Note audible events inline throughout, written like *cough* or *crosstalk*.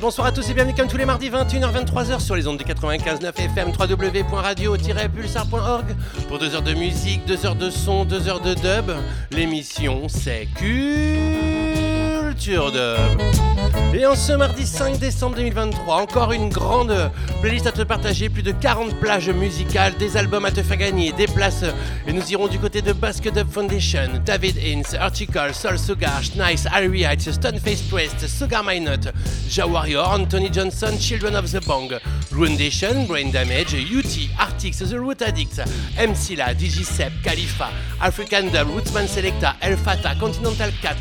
Bonsoir à tous et bienvenue comme tous les mardis 21h-23h sur les ondes du 95.9 FM www.radio-pulsar.org pour 2 heures de musique, 2 heures de son, 2 heures de dub. L'émission c'est Et en ce mardi 5 décembre 2023, encore une grande playlist à te partager, plus de 40 plages musicales, des albums à te faire gagner, des places. Et nous irons du côté de Basket Up Foundation, David Ince, Article, Soul Sugar, Nice, Harry Heights, Stoneface Twist, Sugar My Nut, Ja Warrior, Anthony Johnson, Children of the Bang, Groundation, Brain Damage, UT, Artix, The Root Addicts, MC La, Digisep, Khalifa, African Dub, Rootsman Selecta, El Fata, Continental Cat,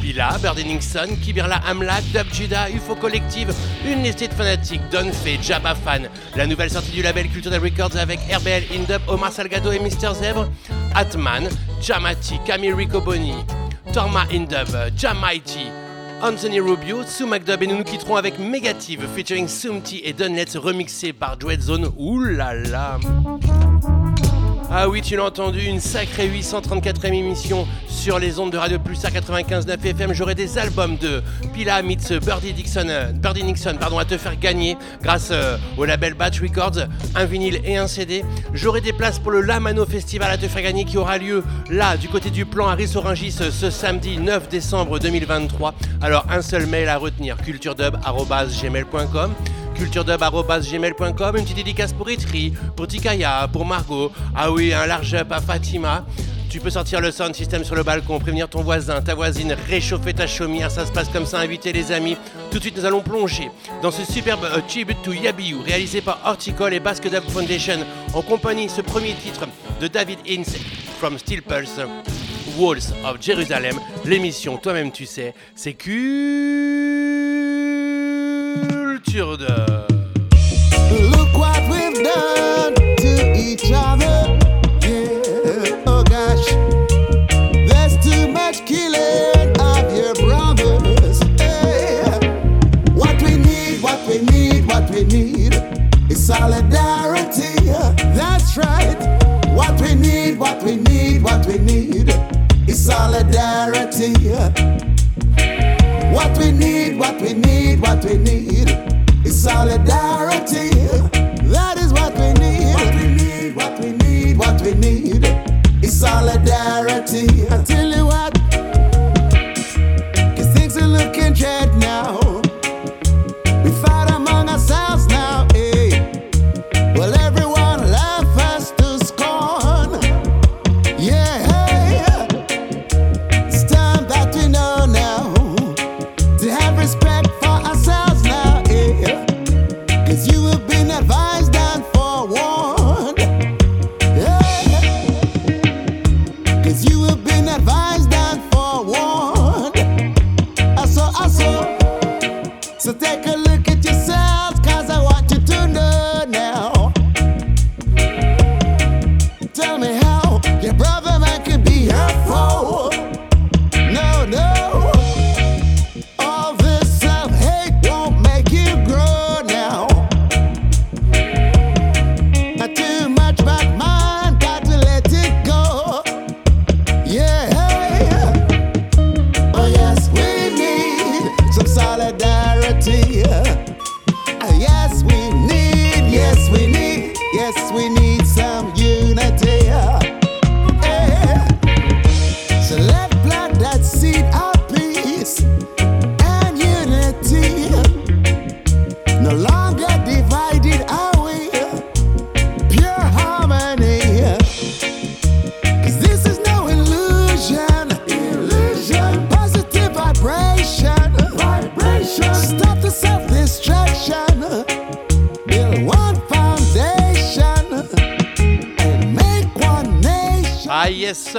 Bila, Birdie Nixon, Kibirla Amlak, Dub Judah, UFO Collective, une liste de fanatiques, Don Fay, Jabba Fan, la nouvelle sortie du label Cultural Records avec RBL Indub, Omar Salgado et Mister Zèbre, Atman, Jamati, Camille Ricoboni, Torma Indub, Jamighty, Anthony Rubio, Sue McDub et nous nous quitterons avec Megative featuring Sumti et Dunlets remixé par Dread Zone. Ouh là là ah oui, tu l'as entendu, une sacrée 834e émission sur les ondes de Radio Pulsar 95.9 FM. J'aurai des albums de Pila meets Birdie Dixon, euh, Nixon, pardon, à te faire gagner grâce euh, au label Batch Records, un vinyle et un CD. J'aurai des places pour le Lamano Festival à te faire gagner qui aura lieu là, du côté du plan Harris Orangis, ce samedi 9 décembre 2023. Alors, un seul mail à retenir, culturedub.gmail.com culturedub.gmail.com, une petite dédicace pour Itri, pour Tikaya, pour Margot, ah oui, un large up à Fatima. Tu peux sortir le sound system sur le balcon, prévenir ton voisin, ta voisine, réchauffer ta chaumière, ça se passe comme ça, inviter les amis. Tout de suite, nous allons plonger dans ce superbe uh, tribute to Yabiou, réalisé par Horticole et Basque Dub Foundation, en compagnie ce premier titre de David Ince, From Steel Pulse, Walls of Jerusalem. L'émission, toi-même tu sais, c'est culture de... Look what we've done to each other. Yeah, oh gosh. There's too much killing of your brothers. Hey. What we need, what we need, what we need is solidarity. That's right. What we need, what we need, what we need is solidarity. What we need, what we need, what we need is solidarity. That is what we need. What we need, what we need, what we need is solidarity. I tell you what,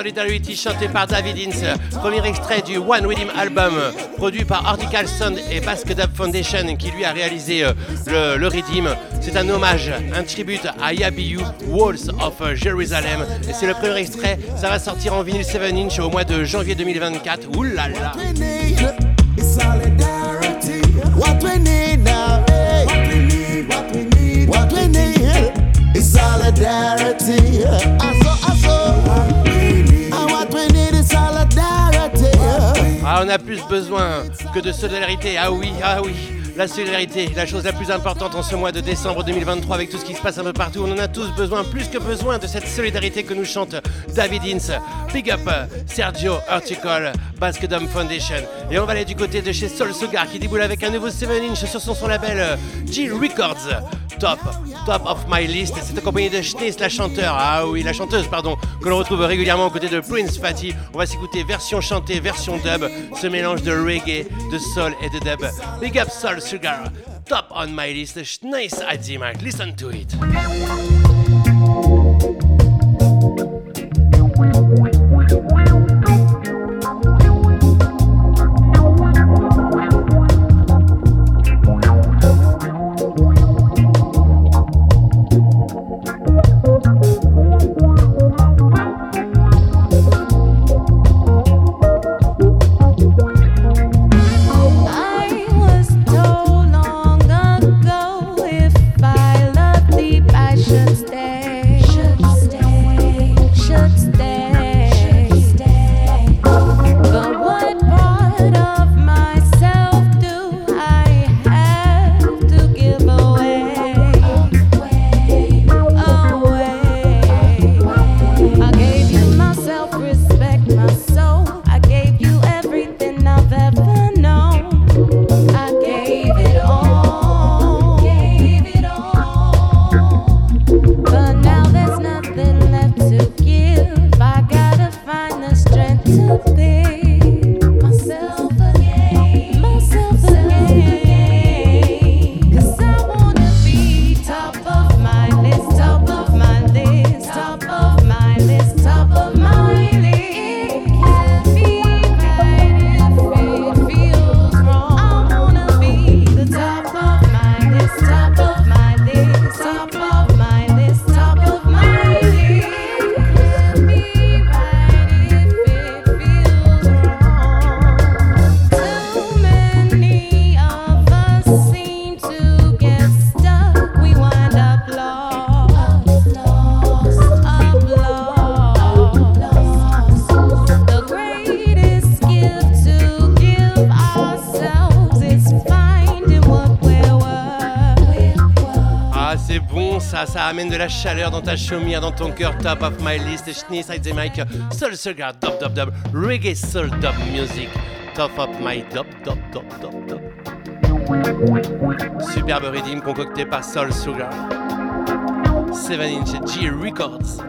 Solidarity chanté par David Ince, premier extrait du One With album produit par Article Sound et Basque Dub Foundation qui lui a réalisé euh, le, le. C'est un hommage, un tribute à Yabiou, Walls of Jerusalem. C'est le premier extrait, ça va sortir en vinyle 7 inch au mois de janvier 2024. Ouh Ah, on a plus besoin que de solidarité. Ah oui, ah oui. La solidarité, la chose la plus importante en ce mois de décembre 2023 avec tout ce qui se passe un peu partout. On en a tous besoin, plus que besoin de cette solidarité que nous chante David Ince. Big up Sergio Horticol, Basque Dome Foundation. Et on va aller du côté de chez Soul Sugar qui déboule avec un nouveau 7 inch sur son, son label G Records. Top, top of my list. C'est accompagné de Schnees, la chanteur, ah oui, la chanteuse, pardon, que l'on retrouve régulièrement aux côtés de Prince Fatty. On va s'écouter version chantée, version dub, ce mélange de reggae, de soul et de dub. Big up Soul Sugar, top on my list. Schnees Mark. listen to it. Amène de la chaleur dans ta chaumière, dans ton cœur. Top of my list, Schnee the mic, Soul Sugar, dub dub dub, reggae soul dub music. Top of my dub dub dub dub dub. Superbe redeem concocté par Soul Sugar. 7 inch G Records.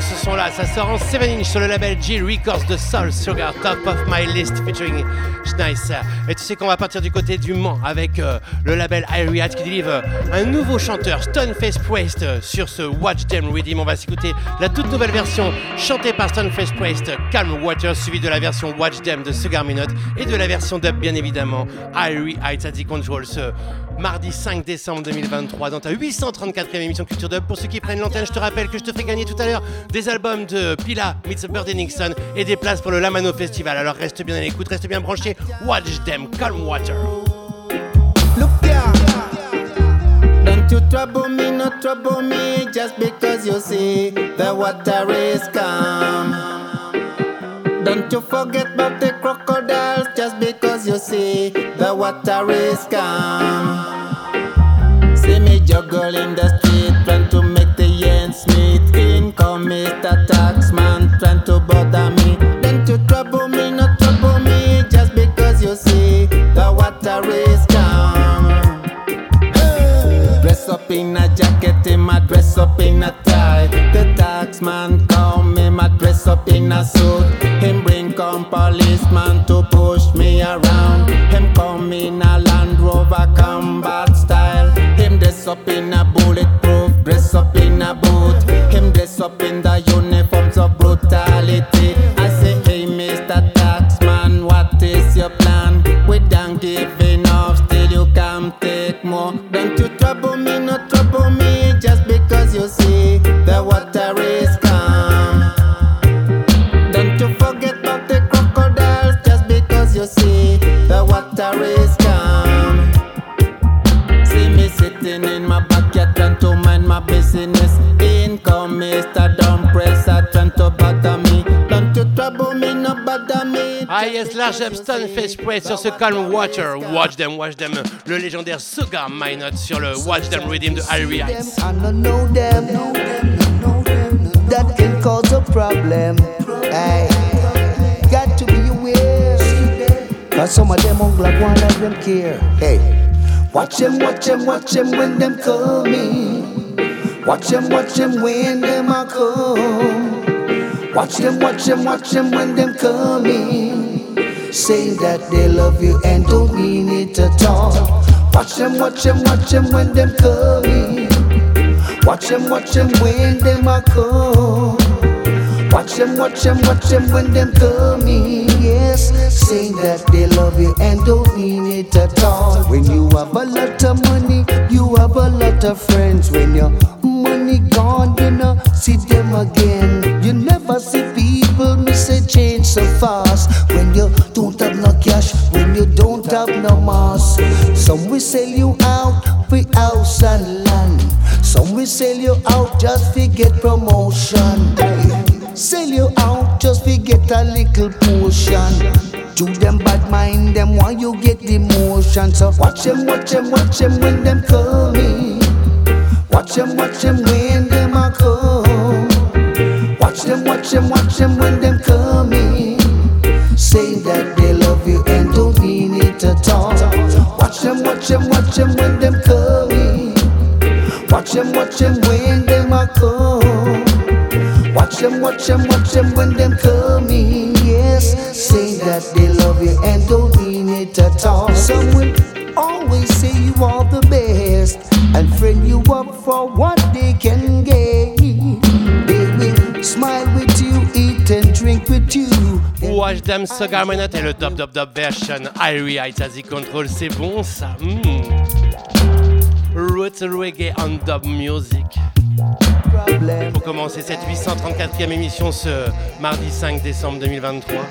Ce son là, ça sort en 7 inch sur le label G Records de Soul Sugar, Top of My List featuring Schneis. Et tu sais qu'on va partir du côté du Mans avec euh, le label Irie qui délivre un nouveau chanteur, Stoneface Priest, euh, sur ce Watch Them Redeem. On va s'écouter la toute nouvelle version chantée par Stoneface Priest, Calm Water, suivie de la version Watch Them de Sugar Minot et de la version dub bien évidemment, Irie Heights Control, ce mardi 5 décembre 2023 dans ta 834e émission Culture Dub. Pour ceux qui prennent l'antenne, je te rappelle que je te ferai gagner tout à l'heure des albums de Pila, Birdie Nixon et des places pour le Lamano Festival. Alors reste bien à l'écoute, reste bien branché. Watch them, calm water. Look. Don't you trouble me, not trouble me, just because you see the water is calm. Don't you forget about the crocodiles, just because you see the water is calm. Juggle in the street, trying to make the ends meet. In come Mr. Taxman, trying to bother me. Don't you trouble me, not trouble me, just because you see the water is calm. Dress up in a jacket, him a dress up in a tie. The taxman come, him a dress up in a suit. Him bring come policeman to push me around. Him come in a Land Rover combat style. Dress up in a bulletproof, dress up in a boot. Him dress up in the uniforms of brutality. Me. Yes, large Stone Face Priest sur ce Calm Water. Watch them, watch them. Le légendaire Sugar Minot sur le Watch them Redeem de Irie Heights. I don't. That can cause a problem. Hey, got to be aware. Cause some of them on like one of them care. Hey, watch them, watch them, watch them when them coming. Watch them, watch them when them are come. Watch them, watch them, watch them when them coming. Saying that they love you and don't mean it at all. Watch them, watch them, watch them when them coming. Watch them, watch them when them are come. Watch them, watch them, watch them when them coming. Yes, saying that they love you and don't mean it at all. When you have a lot of money, you have a lot of friends. When your money gone, you know, see them again. You never see people miss a change so fast. When you don't have no cash, when you don't have no mass. Some will sell you out for house and land. Some will sell you out just to get promotion. Sell you out just to get a little portion. To them bad mind them while you get the motion. So watch them, watch them, watch them when them coming. Watch them, watch them when them are come. Watch them, watch them, watch them when them coming. Saying that they love you and don't mean it at all. Watch them, watch them, watch them when them coming. Watch them, watch them when them are come. Watch them, watch them, watch them when them coming. Yes, say that they love you and don't mean it at all. Some will always say you are the best and friend you up for what they can gain. Sugar Minot et le Dub Dub Dub version Irie the control. C'est bon ça. Mm. Roots Reggae and Dub Music. Pour commencer cette 834e émission ce mardi 5 décembre 2023.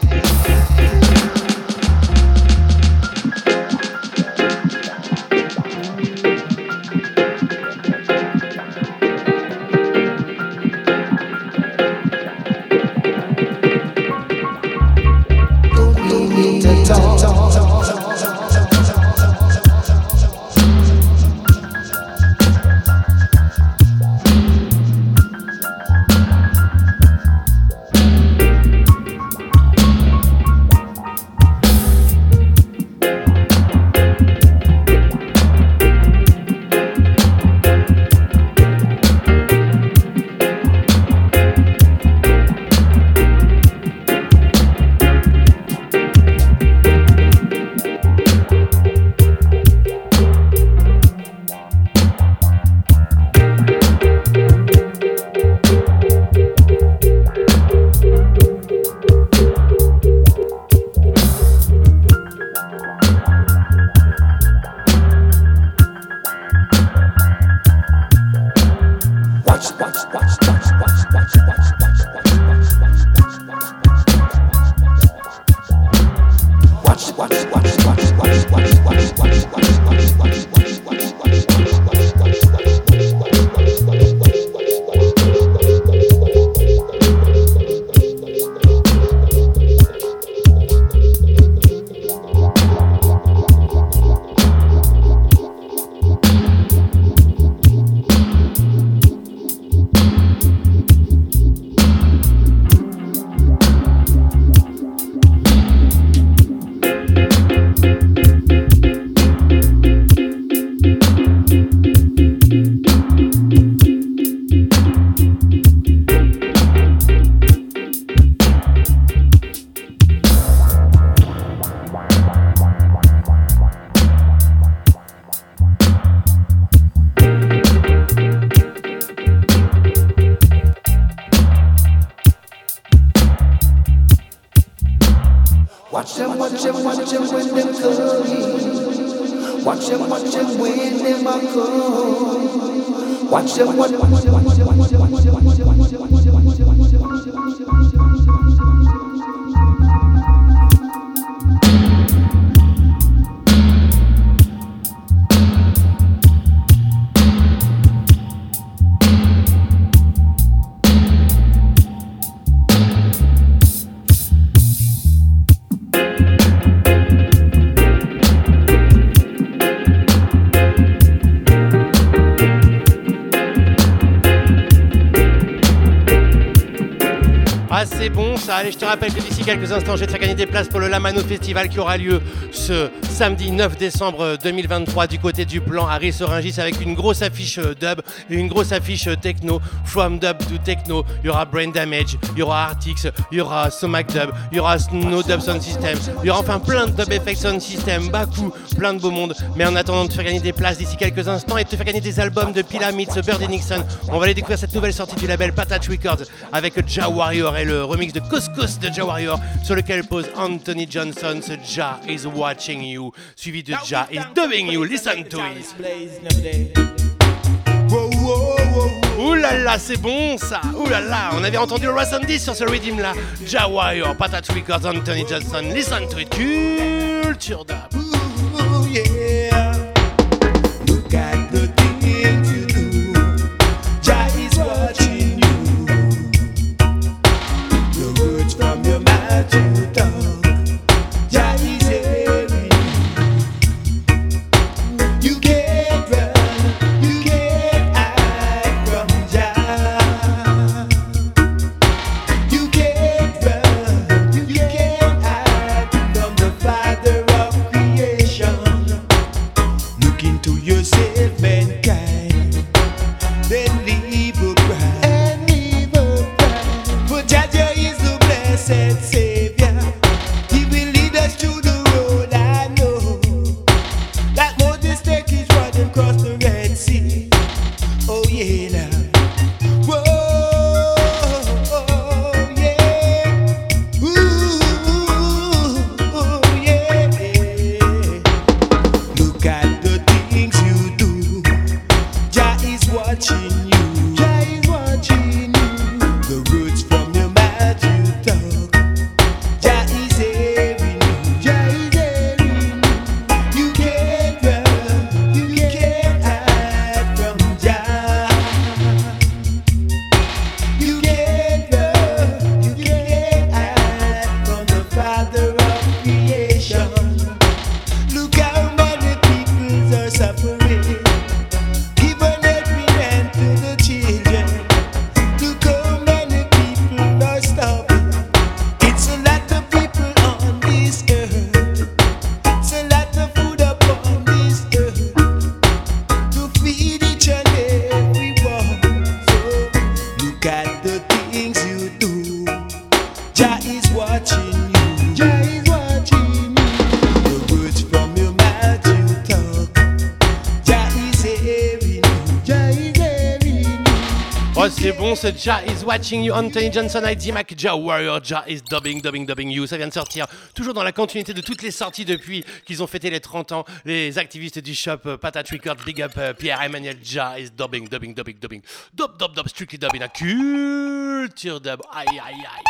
Allez, je te rappelle que d'ici quelques instants, je vais te faire gagner des places pour le Lamano Festival qui aura lieu ce samedi 9 décembre 2023 du côté du plan Harry Sorangis avec une grosse affiche euh, dub et une grosse affiche euh, techno. From dub to techno, il y aura Brain Damage, il y aura Artix, il y aura Somac Dub, il y aura Snow Dub Sound System, il y aura enfin plein de dub effects sound system, Baku, plein de beau monde. Mais en attendant de te faire gagner des places d'ici quelques instants et de te faire gagner des albums de Pyramids, Birdie Nixon, on va aller découvrir cette nouvelle sortie du label Patat Records avec Ja Warrior et le remix de Couscous de Ja Warrior sur lequel pose Anthony Johnson. Ce Ja is watching you, suivi de Ja is doing you. Listen to it. Ouh là là, c'est bon ça Ouh là là, on avait entendu le Sandy sur ce rhythm là. Ja Warrior, Patat Records, Anthony Johnson. Listen to it. Culture. Ooh, yeah. Look at Ja is watching you, Anthony Johnson, ID Mac, Ja Warrior, Ja is dubbing, dubbing, dubbing you. Ça vient de sortir, toujours dans la continuité de toutes les sorties depuis qu'ils ont fêté les 30 ans. Les activistes du shop euh, Patat Record, Big Up, euh, Pierre-Emmanuel, Ja is dubbing, dubbing, dubbing, dubbing. Dub, dub, dub, strictly dubbing, la culture dub. Aïe, aïe, aïe.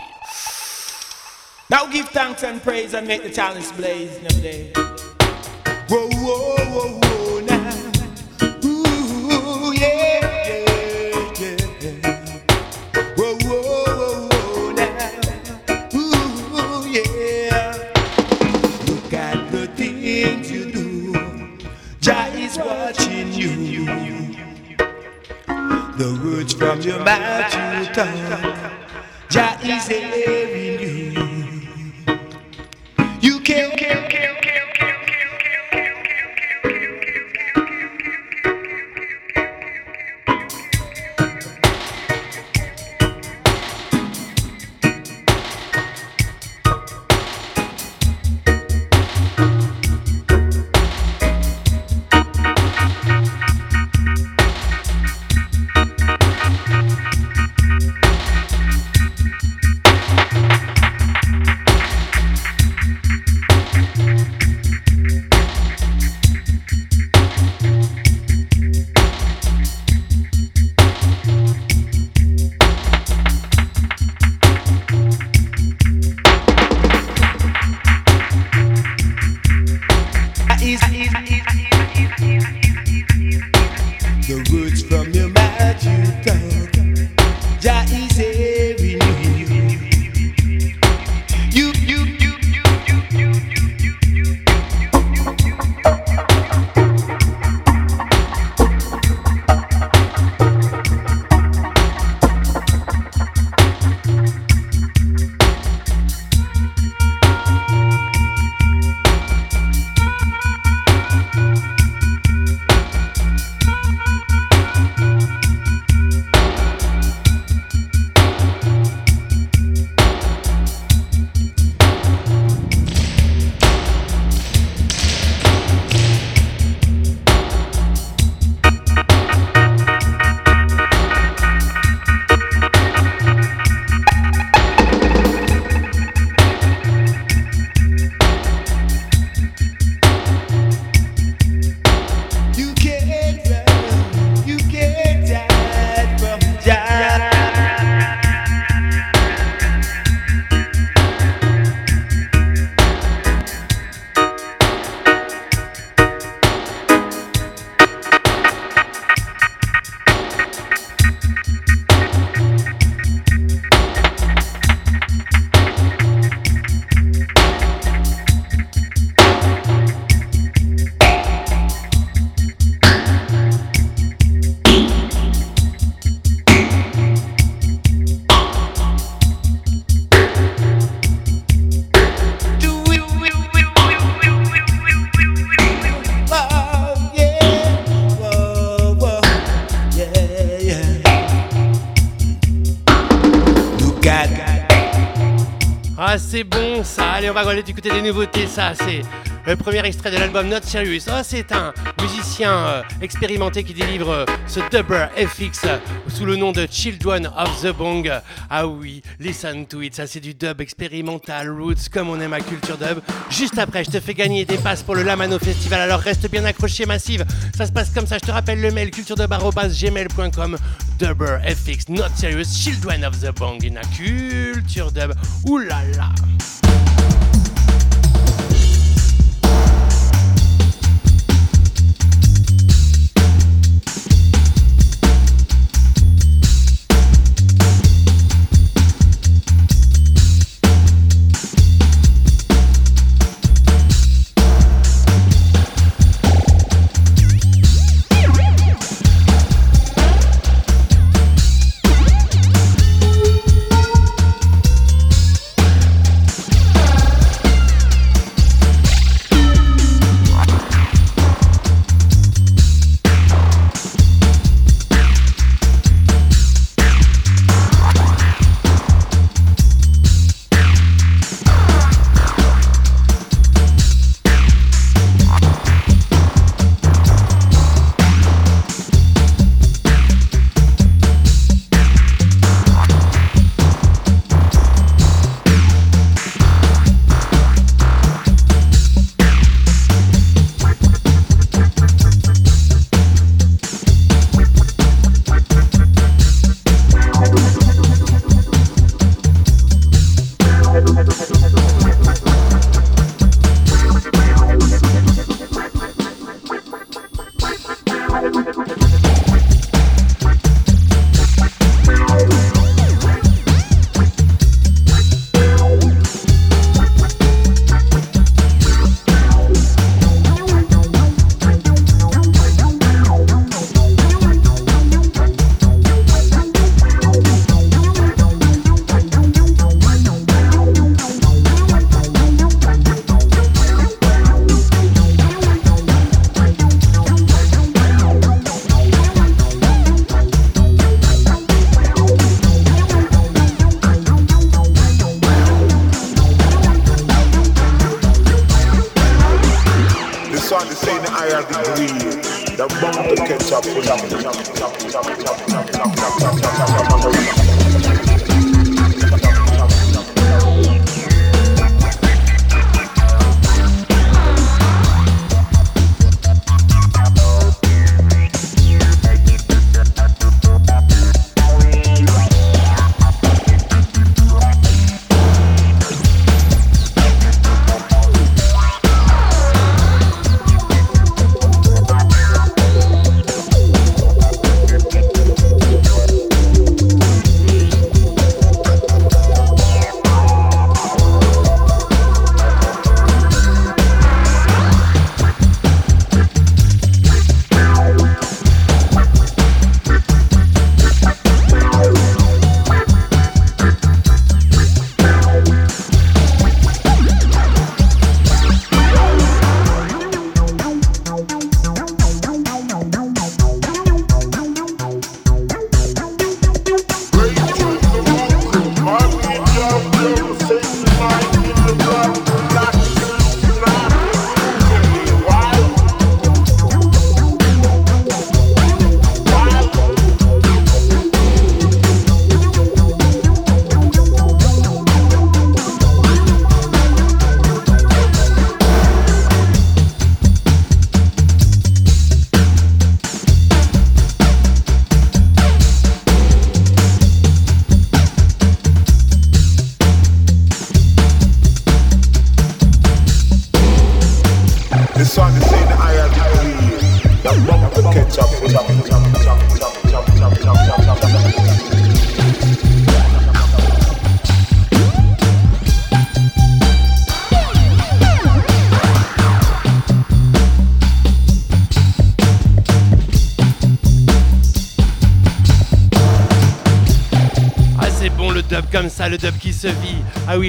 Now give thanks and praise and make the chalice blaze. Them day. Whoa, whoa, whoa, whoa, now. Ooh, yeah, The words from your mouth you talk. Jah is hearing you. You can't, can't, can't, can't, On va aller du côté des nouveautés. Ça, c'est le premier extrait de l'album Not Serious. Ah, c'est un musicien euh, expérimenté qui délivre euh, ce dubber FX euh, sous le nom de Children of the Bong. Ah oui, listen to it. Ça, c'est du dub expérimental, roots, comme on aime à Culture Dub. Juste après, je te fais gagner des passes pour le Lamano Festival. Alors reste bien accroché, Massive. Ça se passe comme ça. Je te rappelle le mail culturedub.gmail.com. Dubber FX Not Serious Children of the Bong in a Culture Dub. Ouh là là.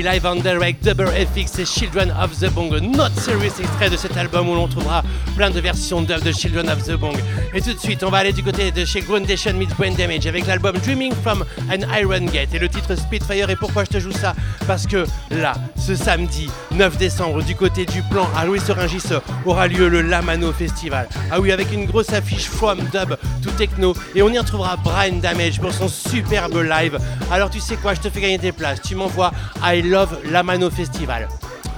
Live on direct, Double FX et Children of the Bong. Not Serious extrait de cet album où l'on trouvera plein de versions dub de Children of the Bong. Et tout de suite, on va aller du côté de chez Groundation Meets Brain Damage avec l'album Dreaming from an Iron Gate et le titre Spitfire. Et pourquoi je te joue ça? Parce que là, ce samedi 9 décembre, du côté du plan à Louis Seringis aura lieu le Lamano Festival. Ah oui, avec une grosse affiche From Dub to Techno et on y retrouvera Brian Damage pour son superbe live. Alors tu sais quoi, je te fais gagner tes places. Tu m'envoies I Love Lamano Festival.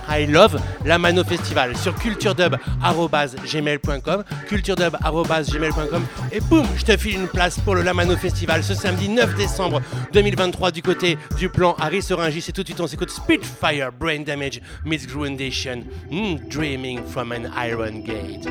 I love la Mano Festival sur culturedub.gmail.com culturedub.gmail.com et boum, je te file une place pour le Lamano Festival ce samedi 9 décembre 2023 du côté du plan Harry Seringis et tout de suite on s'écoute Spitfire Brain Damage Miss Groundation hmm, Dreaming from an Iron Gate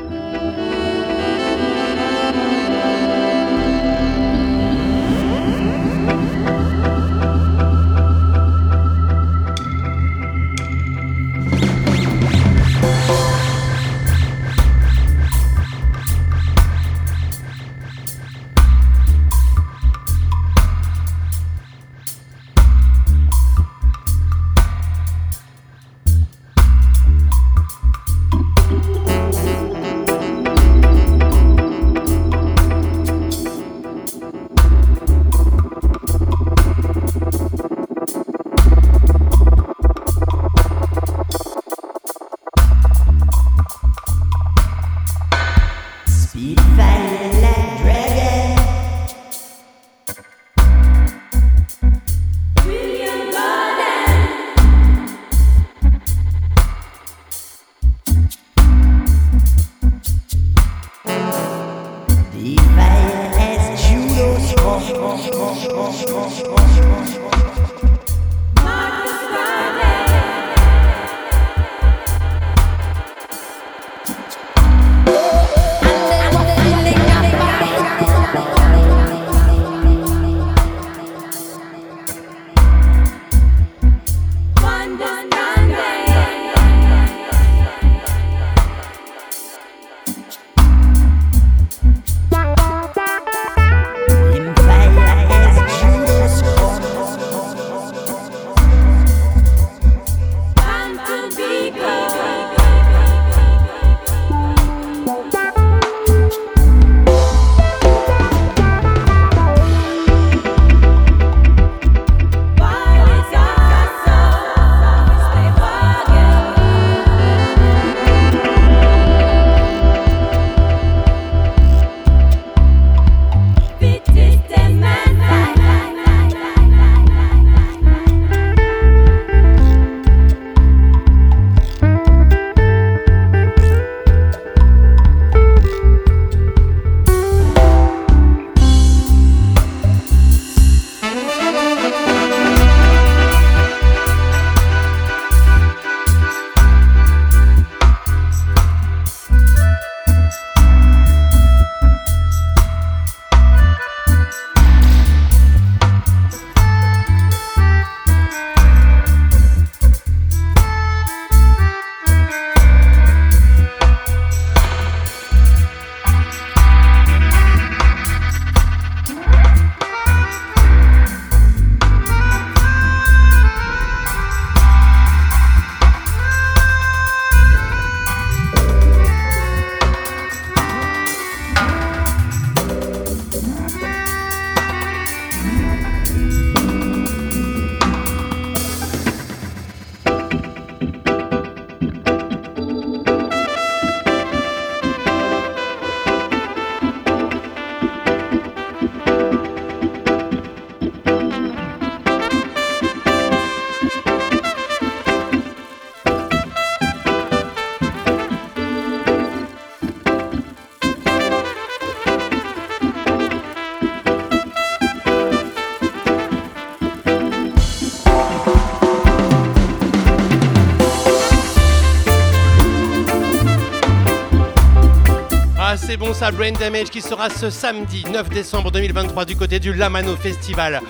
ça, Brain Damage qui sera ce samedi 9 décembre 2023 du côté du Lamano Festival.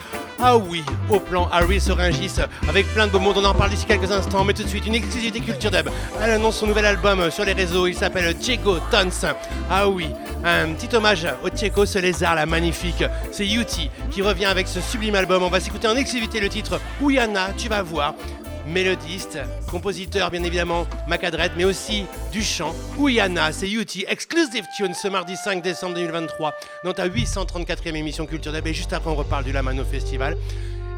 Ah oui, au plan Harry Seringis, avec plein de beaux monde, on en parle d'ici quelques instants, mais tout de suite une exclusivité Culture Dub. Elle annonce son nouvel album sur les réseaux, il s'appelle Diego Tons. Ah oui, Un petit hommage au Tchéco, ce lézard là magnifique. C'est Yuti qui revient avec ce sublime album. On va s'écouter en exclusivité le titre Ouyana, tu vas voir. Mélodiste, compositeur bien évidemment Macadred, mais aussi du chant. Ouyana, c'est Yuti, exclusive tune ce mardi 5 décembre 2023 dans ta 834e émission Culture Dub. Et juste après, on reparle du Lamano Festival.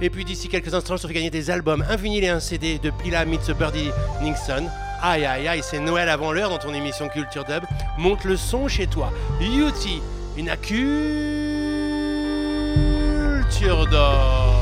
Et puis d'ici quelques instants, je te fais gagner des albums, un vinyle et un CD de Pila meets Birdie Nixon. Aïe aïe aïe, c'est Noël avant l'heure dans ton émission Culture Dub. Monte le son chez toi. Yuti, une culture d'or.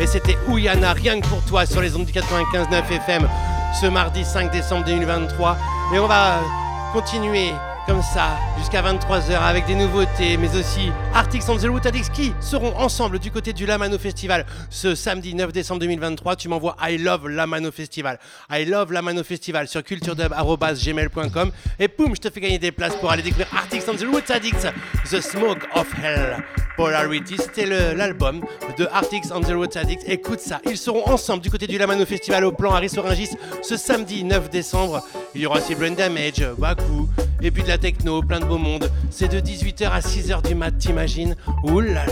Et c'était Ouyana, rien que pour toi, sur les ondes du 95.9 FM, ce mardi 5 décembre 2023. Et on va continuer comme ça jusqu'à 23h avec des nouveautés, mais aussi Arctic and the Rootadix qui seront ensemble du côté du Lamano Festival ce samedi 9 décembre 2023. Tu m'envoies I love Lamano Festival. I love Lamano Festival sur culturedub.gmail.com et poum, je te fais gagner des places pour aller découvrir Arctic and the Rootadix, The Smoke of Hell. Polarity, c'était l'album de Arctic and the Rootadix. Écoute ça, ils seront ensemble du côté du Lamano Festival au plan Harris Orangis ce samedi 9 décembre. Il y aura aussi Brain Damage, Baku, et puis de la techno, plein de beau monde. C'est de 18h à 6h du mat, t'imagines Ouh là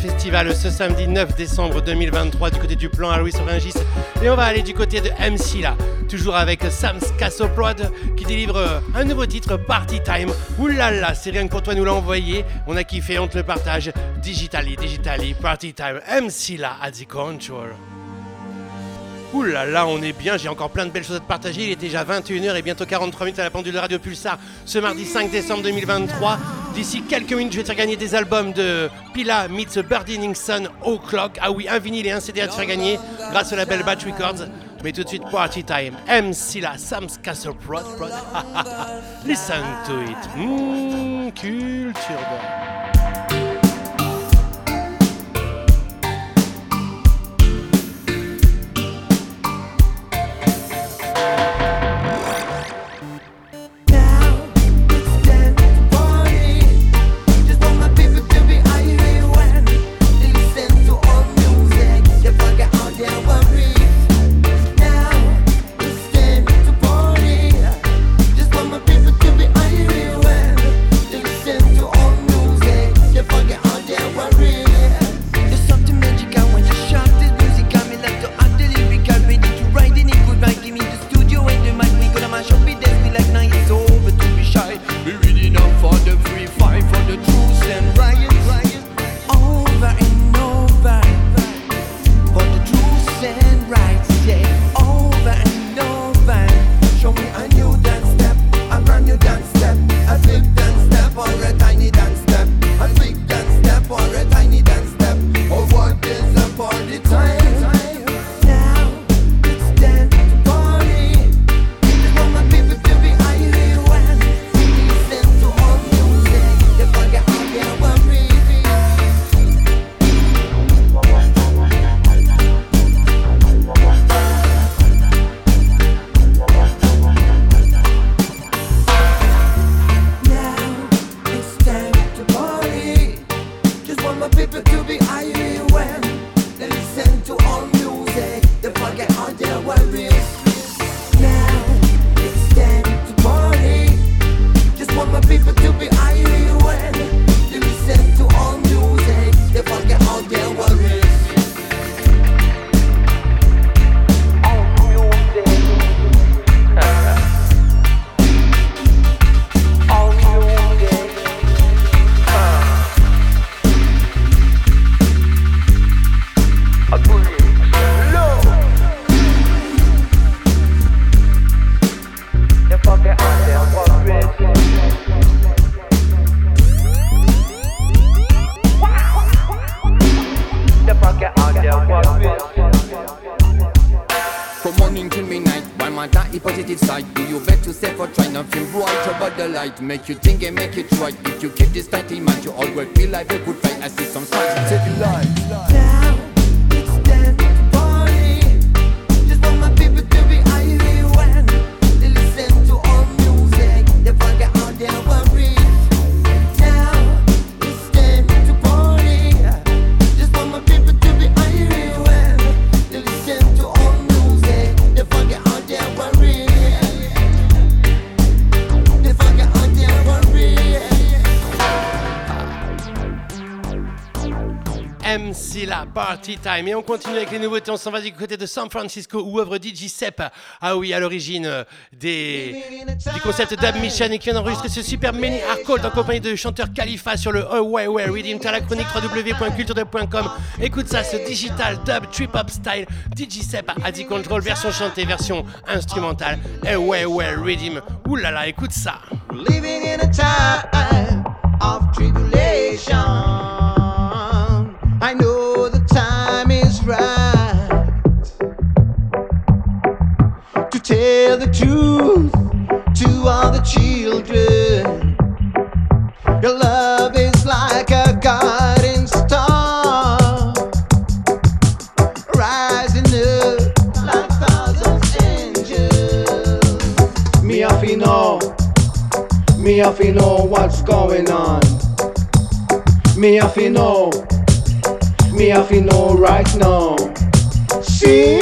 Festival ce samedi 9 décembre 2023 du côté du plan sur Rungis. Et on va aller du côté de MC là, toujours avec Sam Cassoprod qui délivre un nouveau titre Party Time. Oulala, c'est rien que pour toi nous l'a envoyé. On a kiffé, on te le partage. Digitally, digitally, Party Time. MC là à The Control. Ouh là là, on est bien, j'ai encore plein de belles choses à te partager. Il est déjà 21h et bientôt 43 minutes à la pendule de Radio Pulsar ce mardi 5 décembre 2023. D'ici quelques minutes, je vais te faire gagner des albums de Pila meets Burning Sun O'Clock. Ah oui, un vinyle et un CD à te faire gagner grâce au label Batch Records. Mais tout de suite, Party Time. MC la Sam's Castle Prod. *laughs* Listen to it. Mmh, culture. Et on continue avec les nouveautés. On s'en va du côté de San Francisco où œuvre DJ Sepp. Ah oui, à l'origine euh, des, du concept Dub Mission et qui vient d'enregistrer ce super mini hardcore en compagnie de chanteur Khalifa sur le Oh Ouais Ouais Redeem. T'as la chronique www.culturedub.com. Écoute ça, ce digital dub trip hop style DJ Sepp a dit control version chantée, version instrumentale. Eh ouais ouais Redeem. Ouh écoute ça. Living in a time of tribulation. Tell the truth to all the children. Your love is like a guiding star, rising up like thousands angels. Me have to know, me have to know what's going on. Me have to know, me have to know right now. See,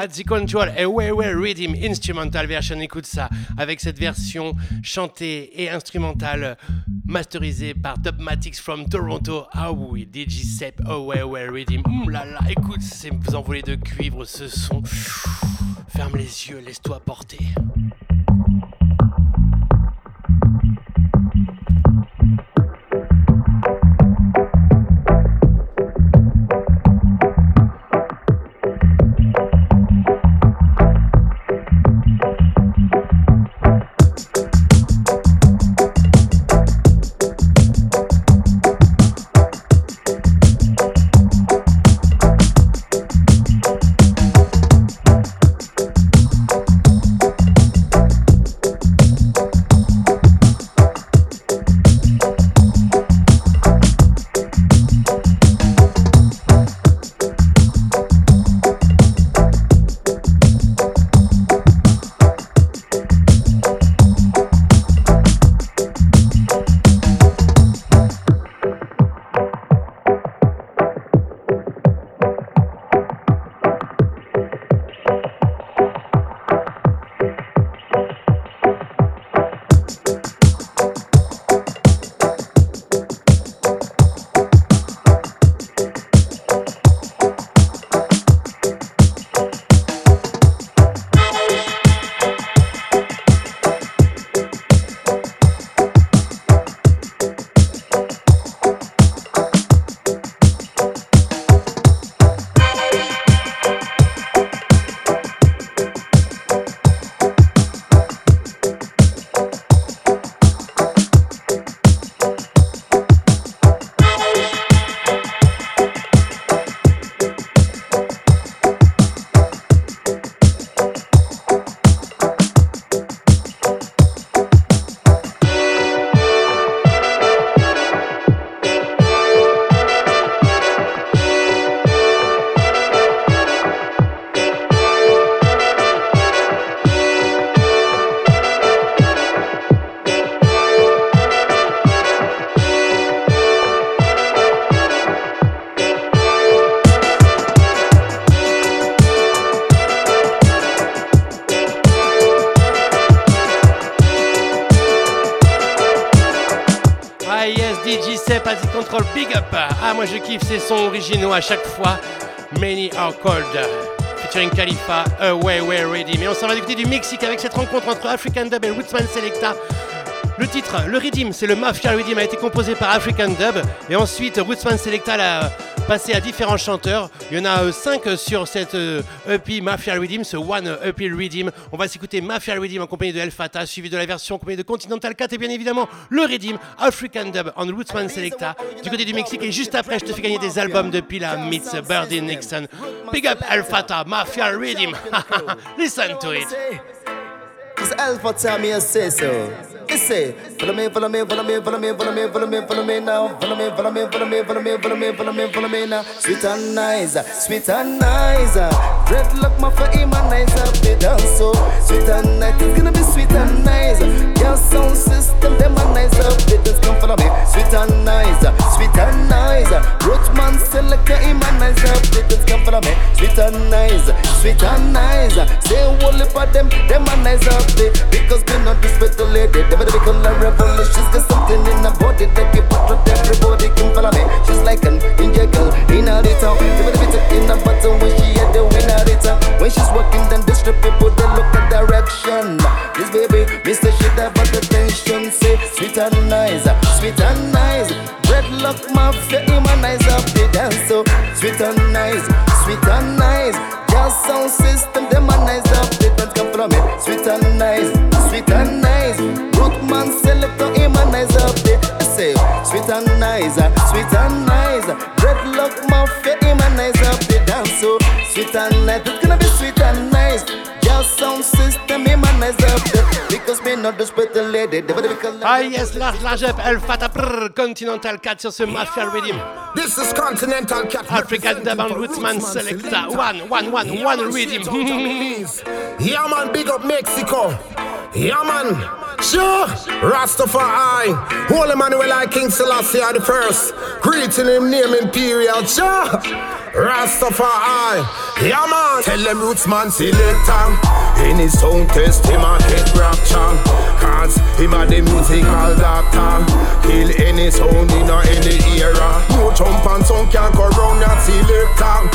Sepp, Adi Control et Ouais Rhythm Instrumental Version. Écoute ça avec cette version chantée et instrumentale masterisée par Dubmatics from Toronto. Ah oui, DJ Sepp, Oh Ouais Ouais Rhythm. Hum là là, écoute ces envolées de cuivre, ce son. Ferme les yeux, laisse-toi porter. À chaque fois. Many are cold. Featuring Khalifa, Away, way ready. Mais on s'en va du côté du Mexique avec cette rencontre entre African Dub et Woodsman Selecta. Le titre, le Redeem, c'est le Mafia Redeem, a été composé par African Dub. Et ensuite, Woodsman Selecta l'a passé à différents chanteurs. Il y en a 5 euh, sur cette euh, EP Mafia Redeem, ce One EP Redeem. On va s'écouter Mafia Redeem en compagnie de El Fata, suivi de la version en compagnie de Continental 4 et bien évidemment le Redeem African Dub en Woodsman Selecta du côté du Mexique. Et juste après, je te fais gagner des albums depuis la Meets Birdie Nixon. Big up El Fata, Mafia Redeem. *laughs* Listen to it. He say, follow me, follow me, follow me, follow me, follow me, follow me, follow me now. Follow me, follow me, follow me, follow me, follow me, follow me, follow me now. Sweet and nice, sweet and nice. Dreadlock my for him and nice up the dance so. Sweet and nice, it's gonna be sweet and nice. Your sound system, them and nice up the dance. Come follow me, sweet and nice, sweet and nice. Roachman select him and nice the dance. Come follow me, sweet and nice, sweet and nice. Say all for them, them and nice the because we not respect the lady. Never the become a. She's got something in her body that up with everybody. Can follow me. She's like an India girl in a town. Never the bit in a bottle when she had the winner town. When she's walking down the street, people they look at direction. This baby, Mr. Shit about the tension. Say sweet and nice, sweet and nice. Dreadlock mafia, humanize up the dance. So sweet and nice, sweet and nice. Just sound system, them nice up the dance. Come from me, sweet and nice, sweet and nice. Rootman selector, humanize up the say sweet and nice, sweet and nice. Dreadlock mafia, humanize Ah yes, large, large up, El Fata, brr, Continental 4 sur ce Mafia Redeem. This is Continental Cat. African Dub and Rootsman Selecta. One, one, one, one Redeem. yeah man, big up Mexico. Yeah man. Sure, Rastafari, Holy Manuel I King Selassie are the first. Greeting him, name imperial. Sure, Rastafari, yeah man. Tell them roots man selector. In his own test, him a get rapture. Cause him a the musical doctor. Kill any sound in or any era. No jump and sound can't go round that selector.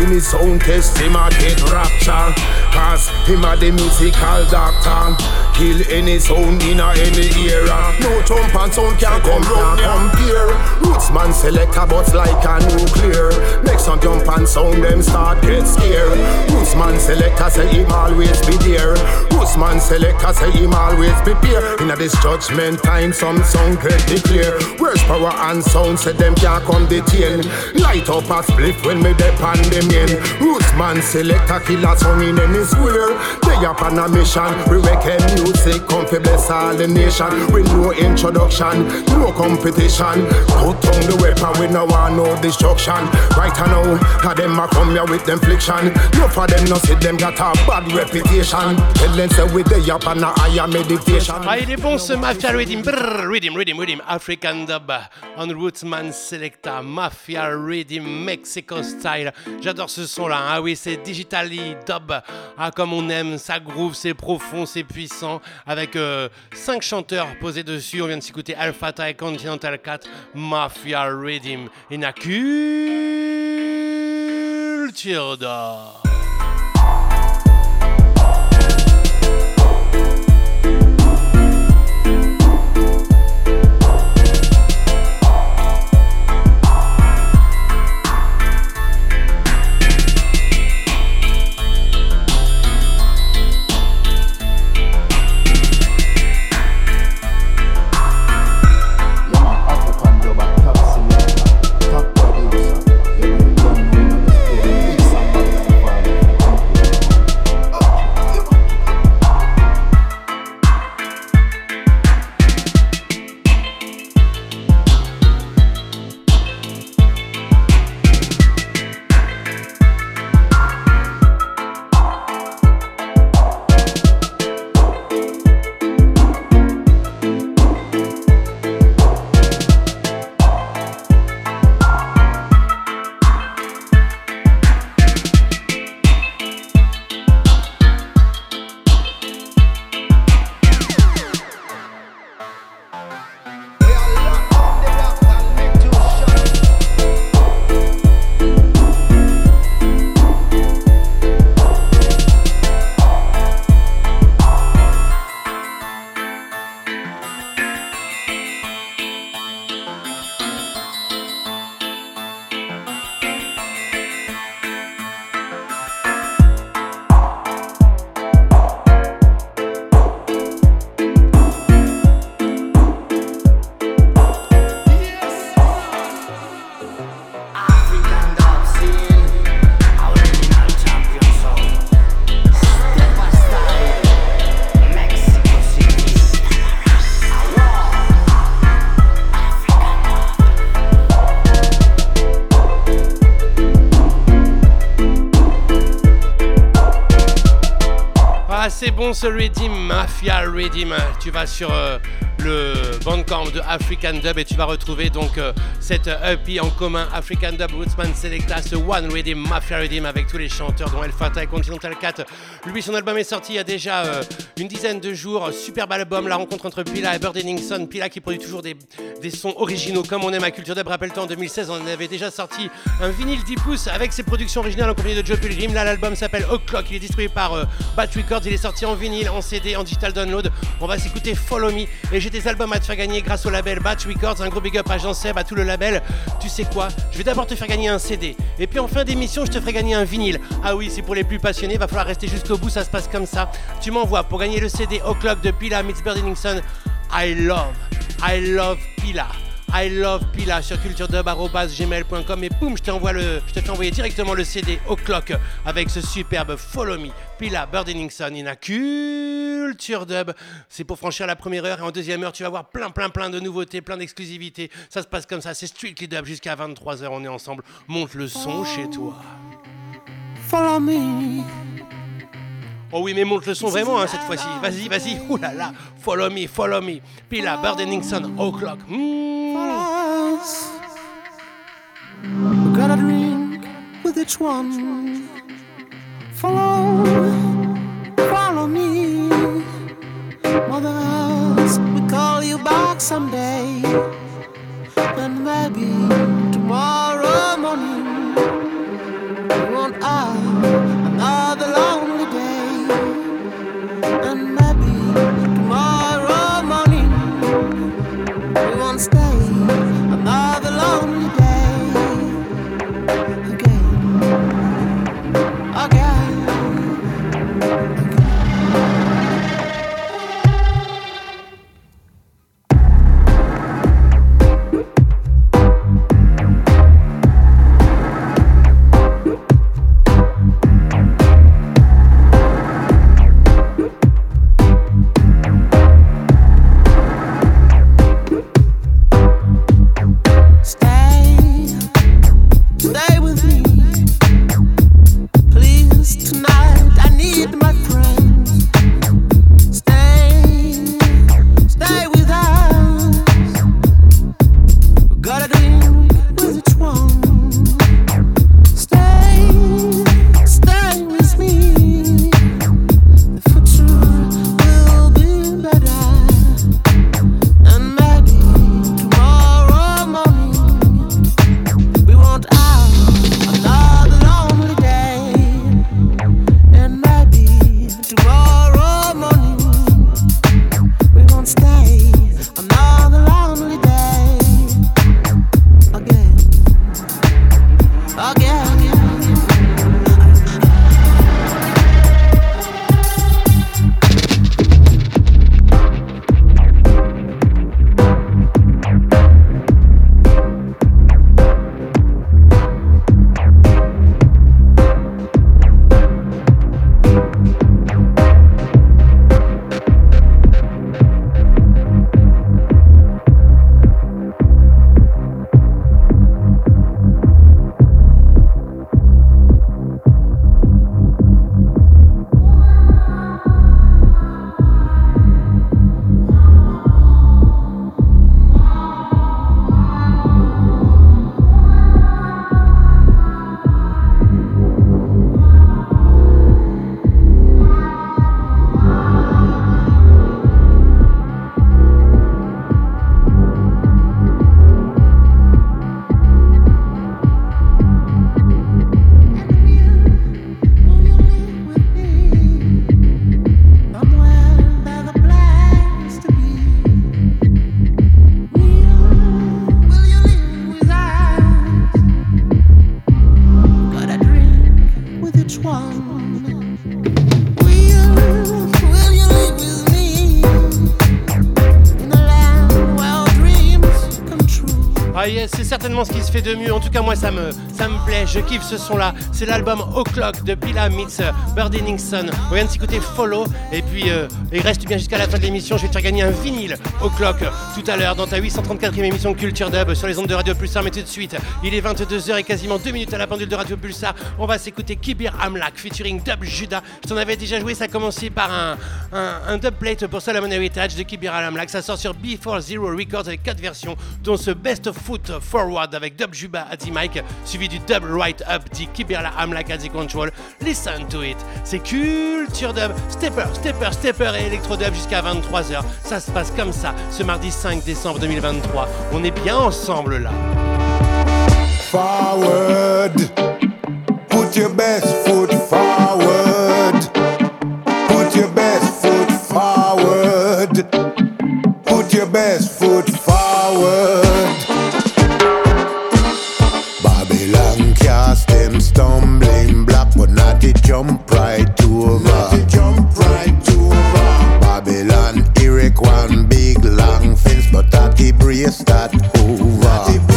In his own test, him a get rapture. Cause him a the musical doctor. Kill any sound in or any era. No jump and sound can come round compare. Roots man select a butts like a nuclear. Make some jump and sound them start get scared. Roots man select a say him always be there. Roots man select a say him always prepare. In a this judgment time some sound get declare. Where's power and sound say them can't come detain. Light up a spliff when me dep on them in. Roots man select a killer song in any square. They up on a mission. We reckon music come fi bless all the nation. With no introduction, no competition. Put down the weapon, we no want no destruction. Right now, how them a come here with them fliction. No for them no see them got a bad reputation. Tell them say we dey up on a higher meditation. Ah, il est bon ce Mafia Redeem. Brrr, Redeem, Redeem, Redeem. African Dub on Rootsman Selecta. Mafia Redeem Mexico Style. J'adore ce son là. Ah oui, c'est digitally dub. Ah, comme on aime. Ça groove, c'est profond, c'est puissant. Avec 5 chanteurs posés dessus. On vient de s'écouter Alpha et Continental 4. Mafia Redeem. In a culture d'or. Ce Redeem, Mafia Redeem. Tu vas sur euh, le bandcamp de African Dub et tu vas retrouver donc euh, cette EP en commun African Dub Rootsman Selecta, ce One Redeem, Mafia Redeem avec tous les chanteurs dont El Fatah et Continental 4. Lui, son album est sorti il y a déjà euh, une dizaine de jours. Superbe album, la rencontre entre Pila et Bird Henningson. Pila qui produit toujours des, des sons originaux comme on aime à Culture Dub. Rappelle-toi, en 2016, on avait déjà sorti un vinyle 10 pouces avec ses productions originales en compagnie de Joe Pilgrim. Là, l'album s'appelle O'Clock. Il est distribué par euh, Bat Records. Il est sorti en vinyle, en CD, en digital download. On va s'écouter Follow Me. Et j'ai des albums à te faire gagner grâce au label Batch Records. Un gros big up à Jean Seb, à tout le label. Tu sais quoi Je vais d'abord te faire gagner un CD. Et puis en fin d'émission, je te ferai gagner un vinyle. Ah oui, c'est pour les plus passionnés. Va falloir rester jusqu'au bout. Ça se passe comme ça. Tu m'envoies pour gagner le CD O'Clock de Pila Bird Henningson. I love, I love Pila. I love Pila sur culturedub.gmail.com et boum, je t'envoie le, je te fais envoyer directement le CD au clock avec ce superbe Follow Me. Pila Bird Henningson in a Culture Dub. C'est pour franchir la première heure et en deuxième heure, tu vas voir plein, plein, plein de nouveautés, plein d'exclusivités. Ça se passe comme ça, c'est Strictly Dub jusqu'à 23h. On est ensemble. Monte le son chez toi. Follow me. Oh oui, mais monte le son vraiment hein, cette fois-ci. Vas-y, vas-y. Ouh là là. Follow me, follow me. Pila Bird Henningson, O'Clock. Mmh. us. We got a drink with each one. Follow, follow me. Mother else, we call you back someday. And maybe tomorrow certainement ce qui se fait de mieux. En tout cas, moi, ça me. Je kiffe ce son-là. C'est l'album O'Clock de Pila meets Birdie Nixon. On vient de s'écouter Follow. Et puis, euh, il reste bien jusqu'à la fin de l'émission. Je vais te faire gagner un vinyle O'Clock tout à l'heure dans ta 834e émission Culture Dub sur les ondes de Radio Pulsar. Mais tout de suite, il est 22h et quasiment 2 minutes à la pendule de Radio Pulsar. On va s'écouter Kibir Amlak featuring Dub Judah. Je t'en avais déjà joué. Ça a commencé par un, un, dub plate pour Solomon Heritage de Kibir Amlak. Ça sort sur Before Zero Records avec 4 versions, dont ce Best of Foot Forward avec Dub Juba à Mike, suivi du Dub Right Up dit Kibirla Amlak à Control. Listen to it. C'est Culture Dub, Stepper, Stepper, Stepper et Electro Dub jusqu'à 23h. Ça se passe comme ça ce mardi 5 décembre 2023. On est bien ensemble là. Forward, put your best foot forward. Jump right over. Not it jump right over. Babylon, Eric, one big long fence, but that he brace that over.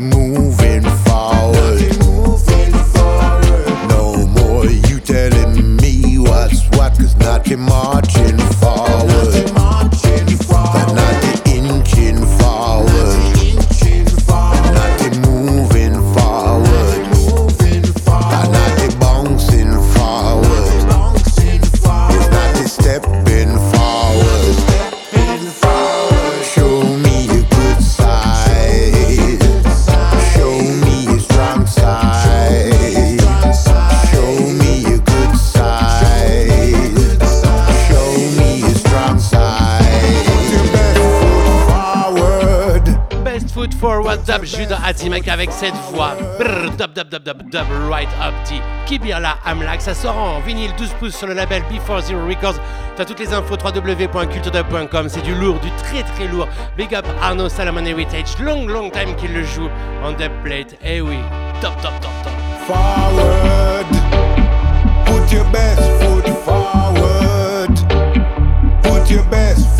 move Forward Dub Judah Azimek avec cette voix. Brrr, dub dub dub dub dub right up T. Kibirla Amlak. Ça sort en vinyle 12 pouces sur le label Before Zero Records. T'as toutes les infos www.culturedub.com. C'est du lourd, du très très lourd. Big up Arno Salomon Heritage. Long long time qu'il le joue en dub plate. Eh oui, top top top top. Forward. Put your best foot forward. Put your best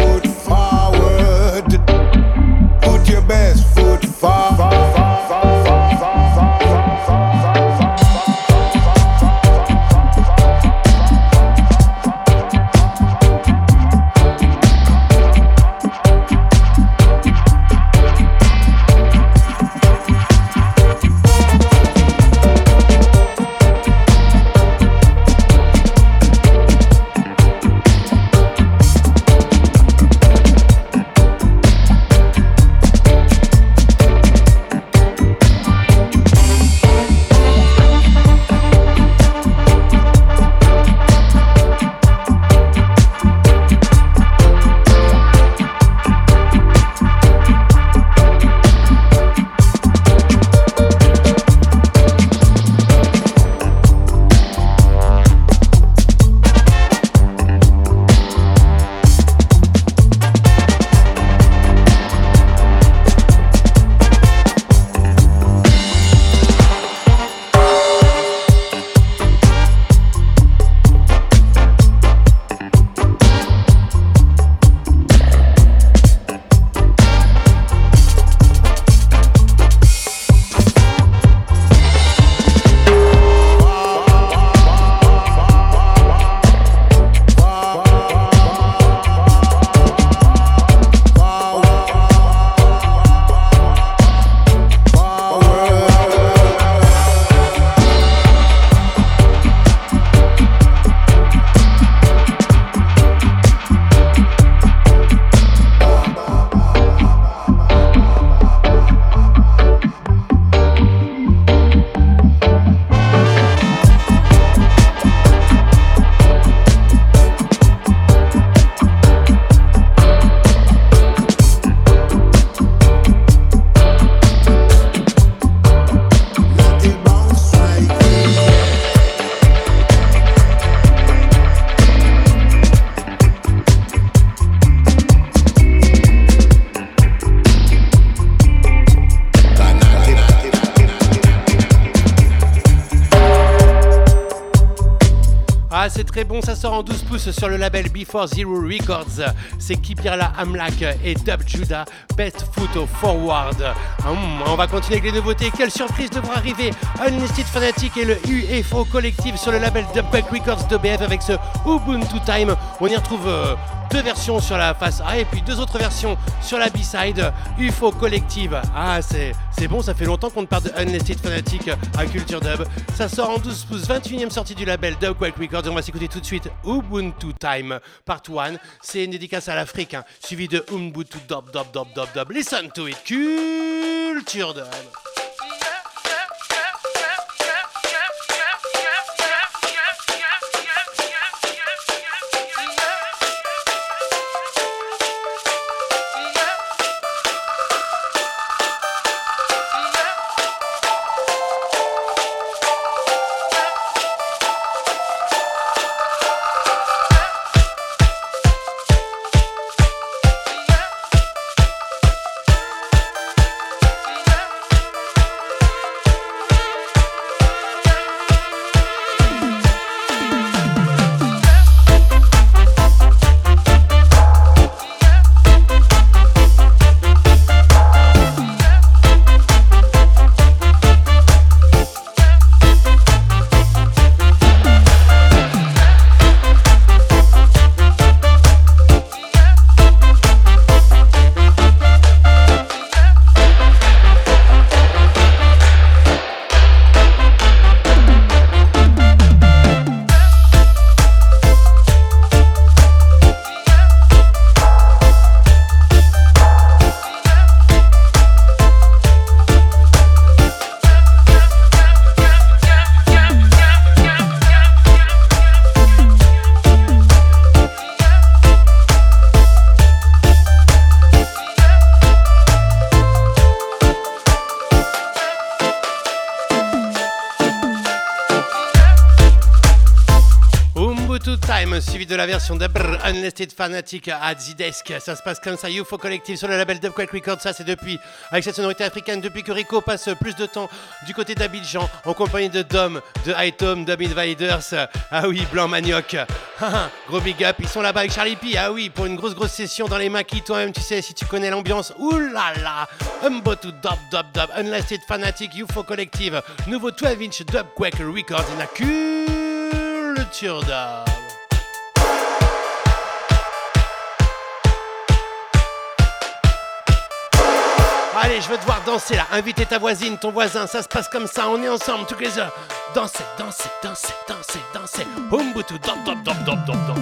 sort en 12 pouces sur le label Before Zero Records. C'est Kipirla Amlak et Dub Judah, Best Foot Forward. Hum, on va continuer avec les nouveautés. Quelle surprise devra arriver Unlisted Fanatic et le UFO Collective sur le label Dubquake Records de BF avec ce Ubuntu Time. On y retrouve euh, deux versions sur la face A et puis deux autres versions sur la B-side. UFO Collective. Ah, c'est, c'est bon, ça fait longtemps qu'on ne parle de Unlisted Fanatic à Culture Dub. Ça sort en 12 pouces, 21 e sortie du label Dubquake Records. On va s'écouter tout de suite Ubuntu Time Part 1. C'est une dédicace à l'Afrique, hein, suivi de Ubuntu Dub Dub Dub Dub Dub. Listen to it, Culture Dub. Unlisted Fanatic à Zidesk. Ça se passe comme ça, UFO Collective sur le label Dubquake Records. Ça, c'est depuis, avec cette sonorité africaine, depuis que Rico passe plus de temps du côté d'Abidjan en compagnie de Dom, de Itom, Dom Invaders. Ah oui, Blanc Manioc. *laughs* Gros big up, ils sont là-bas avec Charlie P. Ah oui, pour une grosse, grosse session dans les maquis. Toi-même, tu sais, si tu connais l'ambiance. Ouh là là, to Dub Dub Dub, Unlisted Fanatic, UFO Collective. Nouveau 12 inch Dubquake Records. In a culture dub. Allez, je veux te voir danser là. Invitez ta voisine, ton voisin. Ça se passe comme ça. On est ensemble, heures. Dansez, dansez, dansez, dansez, dansez. Humbutu, dop, dop, dop, dop, dop, dop.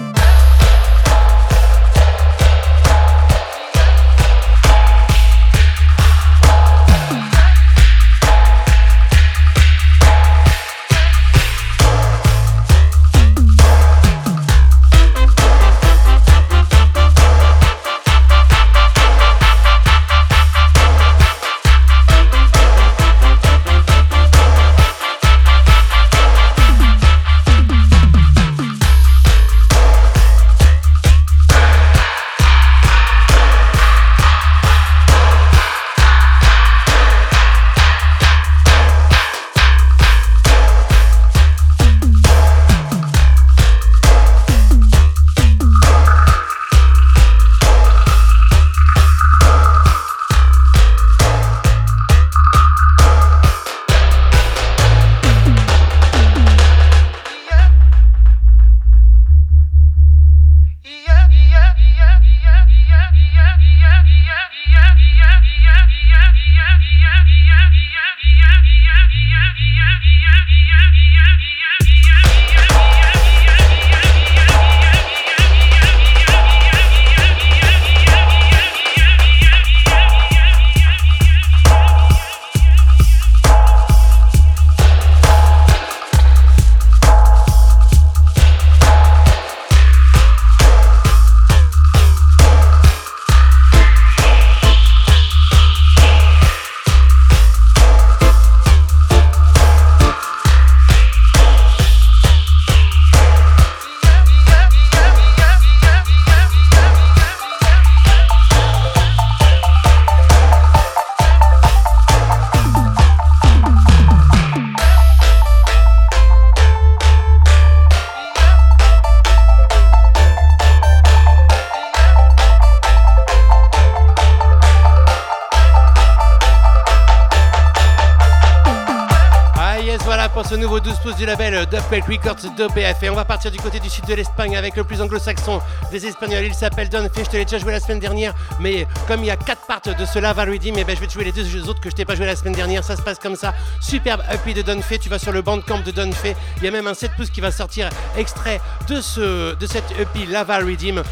Ce nouveau 12 pouces du label Dubplate Records d'OPF. Et on va partir du côté du sud de l'Espagne avec le plus anglo-saxon des Espagnols. Il s'appelle Don Fay. Je te l'ai déjà joué la semaine dernière, mais comme il y a 4 parts de ce Lava Redeem, eh ben, je vais te jouer les deux autres que je t'ai pas joué la semaine dernière. Ça se passe comme ça. Superbe EP de Don Fay. Tu vas sur le bandcamp de Don Fay. Il y a même un 7 pouces qui va sortir extrait de, ce, de cette EP Lava Redeem.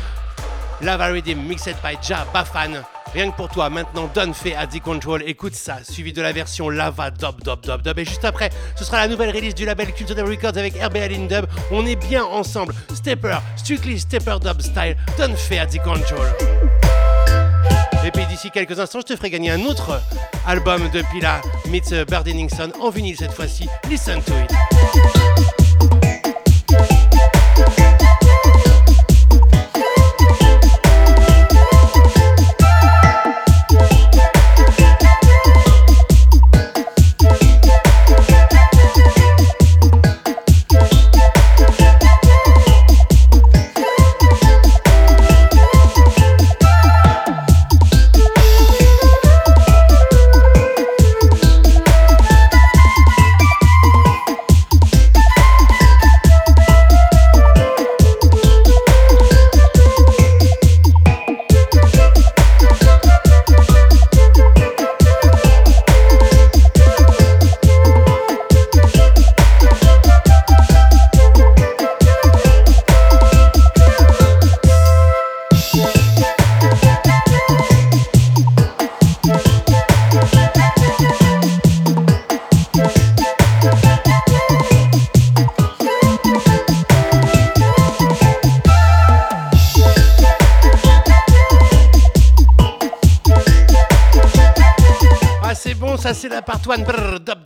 Lava Redeem mixed by Ja Bafan. Rien que pour toi, maintenant Don fait The Control, écoute ça, suivi de la version Lava Dub Dub Dub Dub. Et juste après, ce sera la nouvelle release du label Cultural Records avec in Dub. On est bien ensemble. Stepper, strictly Stepper Dub Style, Don fait The Control. Et puis d'ici quelques instants, je te ferai gagner un autre album de Pila, meets Bird Nixon, en vinyle cette fois-ci. Listen to it.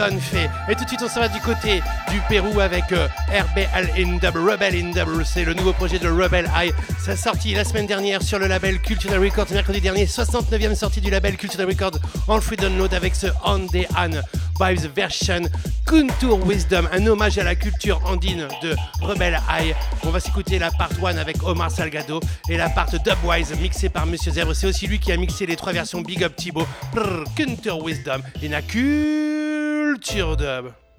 Fay. Et tout de suite on s'en va du côté du Pérou avec euh, RBL in Double, Rebel in Double. C'est le nouveau projet de Rebel Eye. Ça sorti la semaine dernière sur le label Cultural Records, mercredi dernier, 69e sortie du label Cultural Records en free download avec ce On The An Vibes version Contour Wisdom, un hommage à la culture andine de Rebel Eye. On va s'écouter la part 1 avec Omar Salgado et la part Dubwise mixée par Monsieur Zèbre. C'est aussi lui qui a mixé les trois versions Big Up Thibaut, Contour Wisdom cheered up.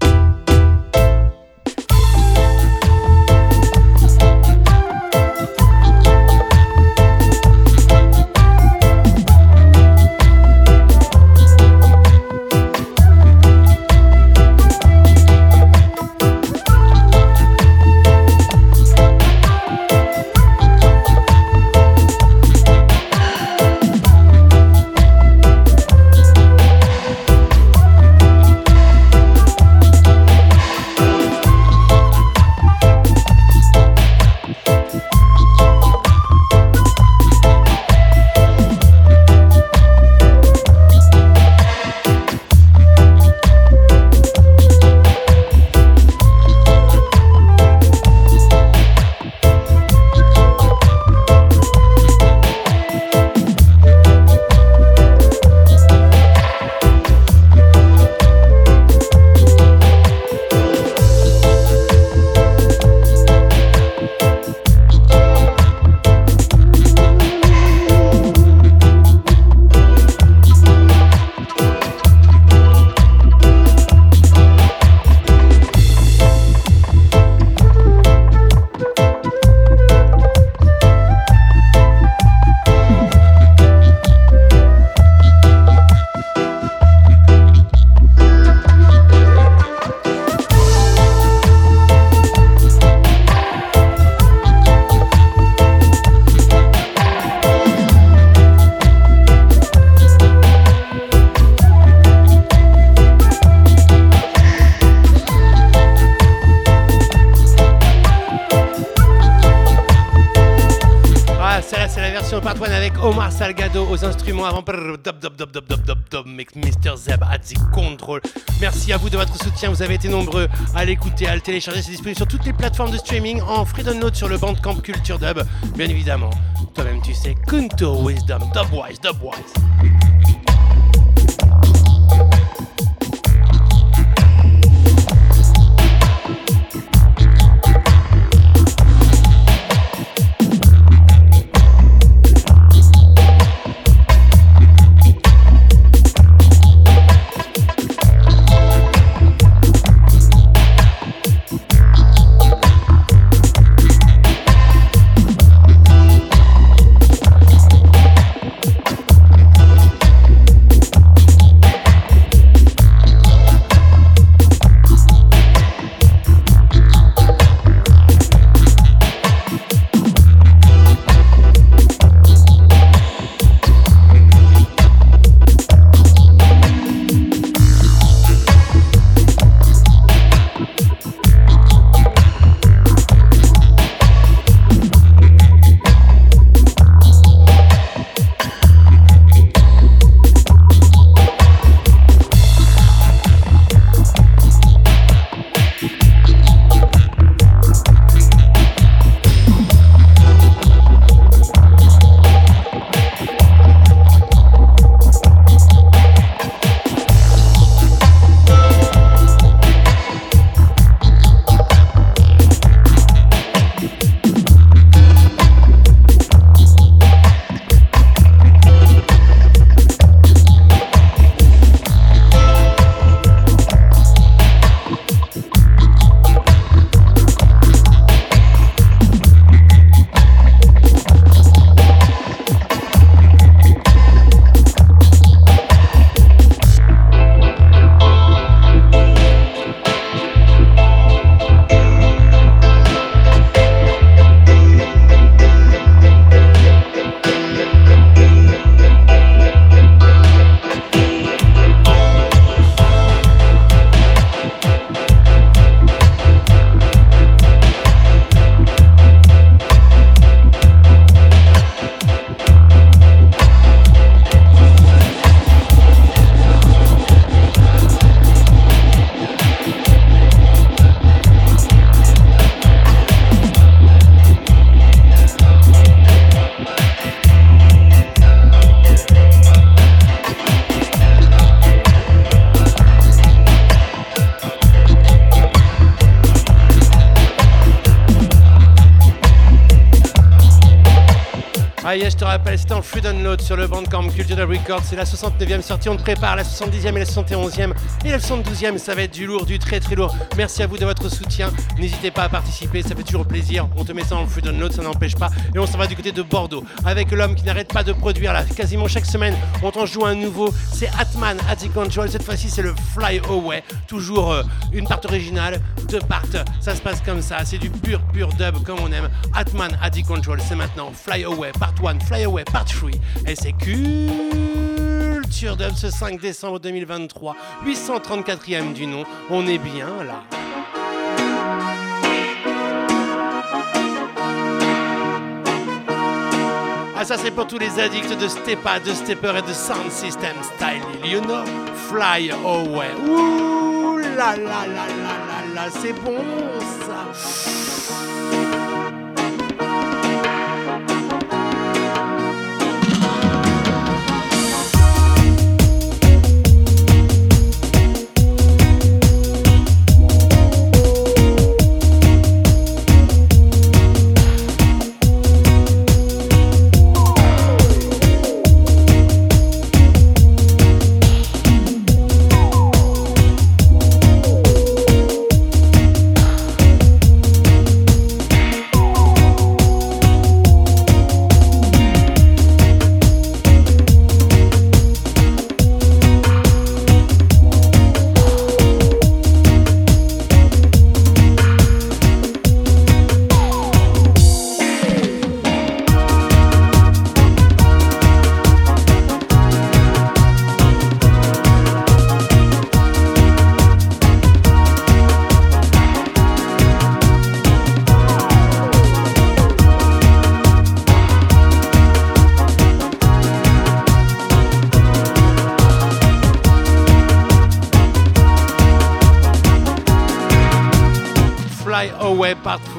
Et la culture dub. Merci à vous de votre soutien. Vous avez été nombreux à l'écouter, à le télécharger. C'est disponible sur toutes les plateformes de streaming en free download sur le Bandcamp Culture Dub. Bien évidemment, toi-même tu sais, Kunto Wisdom, Dubwise, Dubwise. Rappelle, c'était en free download sur le Bandcamp Cultural Records. C'est la 69e sortie. On te prépare la 70e et la 71e. Et la 72e, ça va être du lourd, du très très lourd. Merci à vous de votre soutien. N'hésitez pas à participer, ça fait toujours plaisir. On te met ça en free download, ça n'empêche pas. Et on s'en va du côté de Bordeaux avec l'homme qui n'arrête pas de produire là. Quasiment chaque semaine, on t'en joue un nouveau. C'est Atman Attic Control. Cette fois-ci, c'est le Fly Away. Toujours euh, une part originale, deux parts. Ça se passe comme ça. C'est du pur, pur dub comme on aime. Atman Attic Control, c'est maintenant Fly Away, part 1, Fly Part 3. Et c'est Culture Dub ce 5 décembre 2023. 834e du nom. On est bien là. Ah ça c'est pour tous les addicts de Stepa, de Stepper et de Sound System Style. You know, Fly Away. Ouh là là là là là là, c'est bon ça.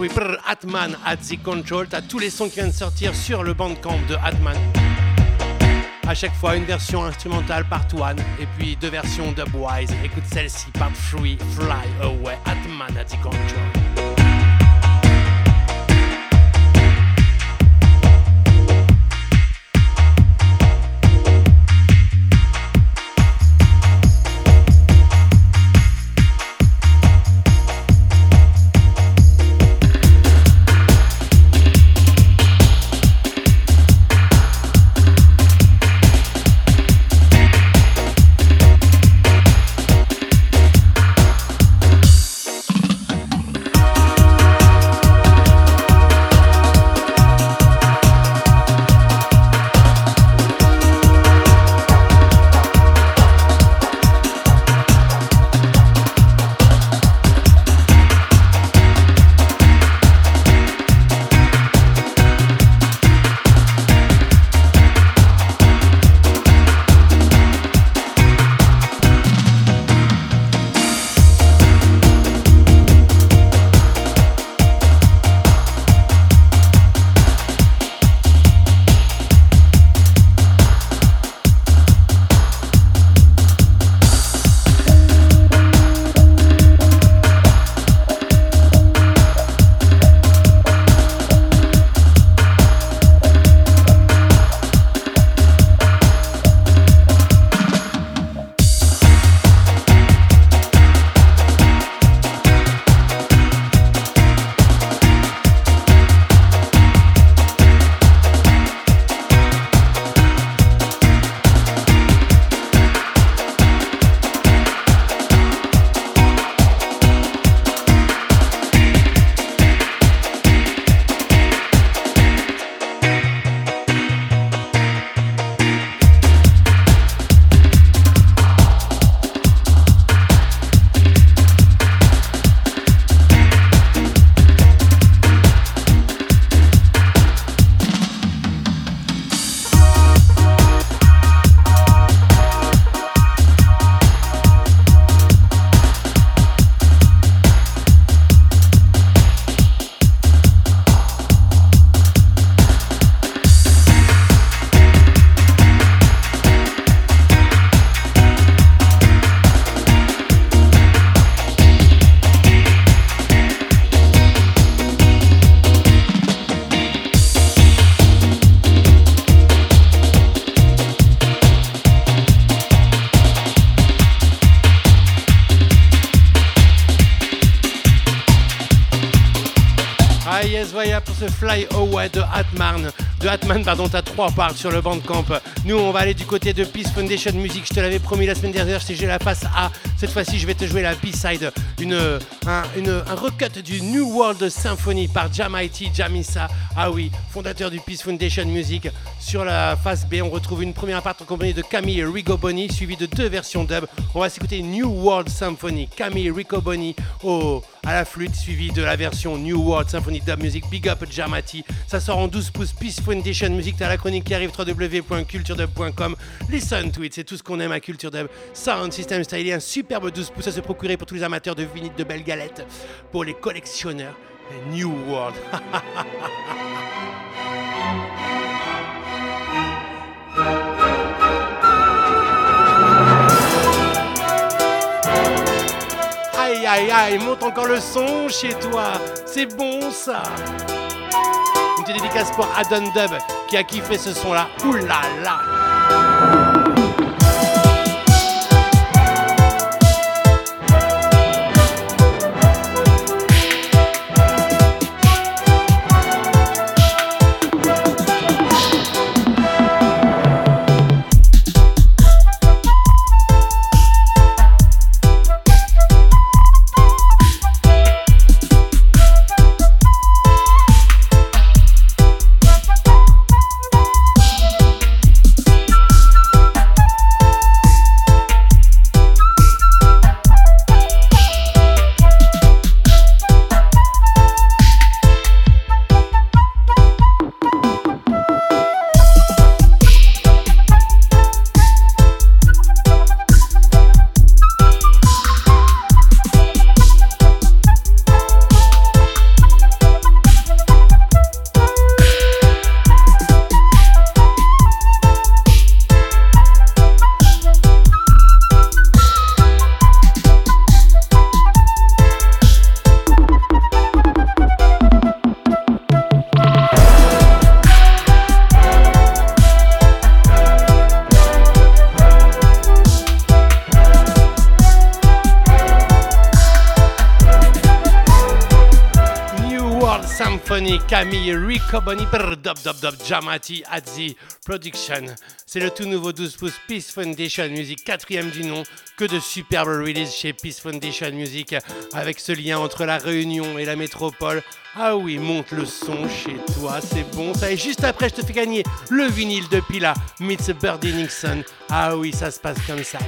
Away Part 3, brr, Atman at the Control. T'as tous les sons qui viennent de sortir sur le bandcamp de Atman. À chaque fois, une version instrumentale Part 1 et puis deux versions dubwise. Écoute celle-ci, Part 3, Fly Away, Atman at the Control. 3 parle sur le Bandcamp. Nous, on va aller du côté de Peace Foundation Music. Je te l'avais promis la semaine dernière, si j'ai la face A. Cette fois-ci, je vais te jouer la B-side, une, un, un recut du New World Symphony par Jamaiti Jamisa. Ah oui, fondateur du Peace Foundation Music. Sur la face B, on retrouve une première part en compagnie de Camille Rigoboni, suivie de deux versions dub. On va s'écouter New World Symphony, Camille Rigoboni au, à la flûte, suivi de la version New World Symphony Dub Music, Big Up Jamati. Ça sort en 12 pouces, Peace Foundation Music, t'as la chronique qui arrive, www.culturedub.com. Listen to it, c'est tout ce qu'on aime à Culture Dub. Sound System Style, un superbe 12 pouces à se procurer pour tous les amateurs de vinyle de belles galettes, pour les collectionneurs. New World. *laughs* Aïe aïe monte encore le son chez toi. C'est bon ça. Une petite dédicace pour Adon Dub qui a kiffé ce son là. Là. Brr, dub dub dub, Jamati Adzi Production. C'est le tout nouveau 12 pouces Peace Foundation Music, quatrième du nom. Que de superbes releases chez Peace Foundation Music, avec ce lien entre la Réunion et la métropole. Ah oui, monte le son chez toi, c'est bon ça. Et juste après, je te fais gagner le vinyle de Pila, Meets Birdie Nixon. Ah oui, ça se passe comme ça.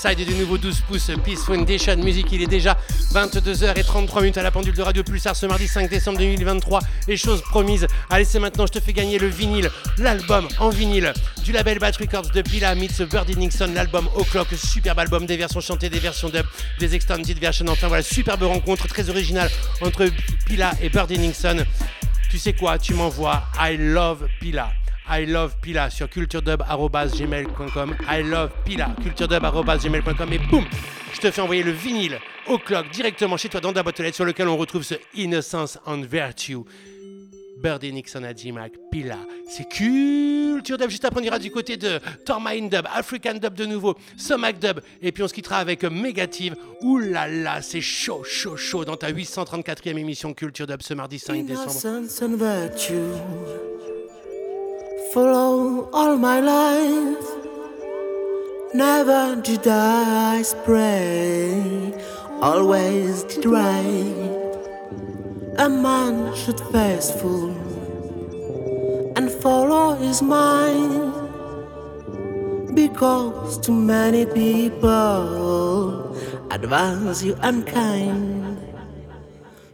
B-side du nouveau 12 pouces Peace Foundation Music. Il est déjà 22h33 minutes à la pendule de Radio Pulsar ce mardi 5 décembre 2023. Et chose promise, allez, c'est maintenant, je te fais gagner le vinyle, l'album en vinyle du label Bat Records de Pila meets Birdie Nixon, l'album O'Clock, superbe album, des versions chantées, des versions dub, des extended versions. Enfin voilà, superbe rencontre très originale entre Pila et Birdie Nixon. Tu sais quoi, tu m'envoies I love Pila. I love Pila sur culturedub.gmail.com. I love Pila, culturedub.gmail.com. Et boum, je te fais envoyer le vinyle au clock directement chez toi dans ta boîte aux lettres sur lequel on retrouve ce Innocence and Virtue. Birdie Nixon à G-Mac, Pila. C'est Culture Dub. Juste après, on du côté de Tormain Dub, African Dub de nouveau, Somac Dub. Et puis on se quittera avec Mégative. Ouh là là, c'est chaud, chaud, chaud dans ta 834e émission Culture Dub ce mardi 5 décembre. Follow all my life. Never did I spray, always did right. A man should faithful and follow his mind. Because too many people advance you unkind.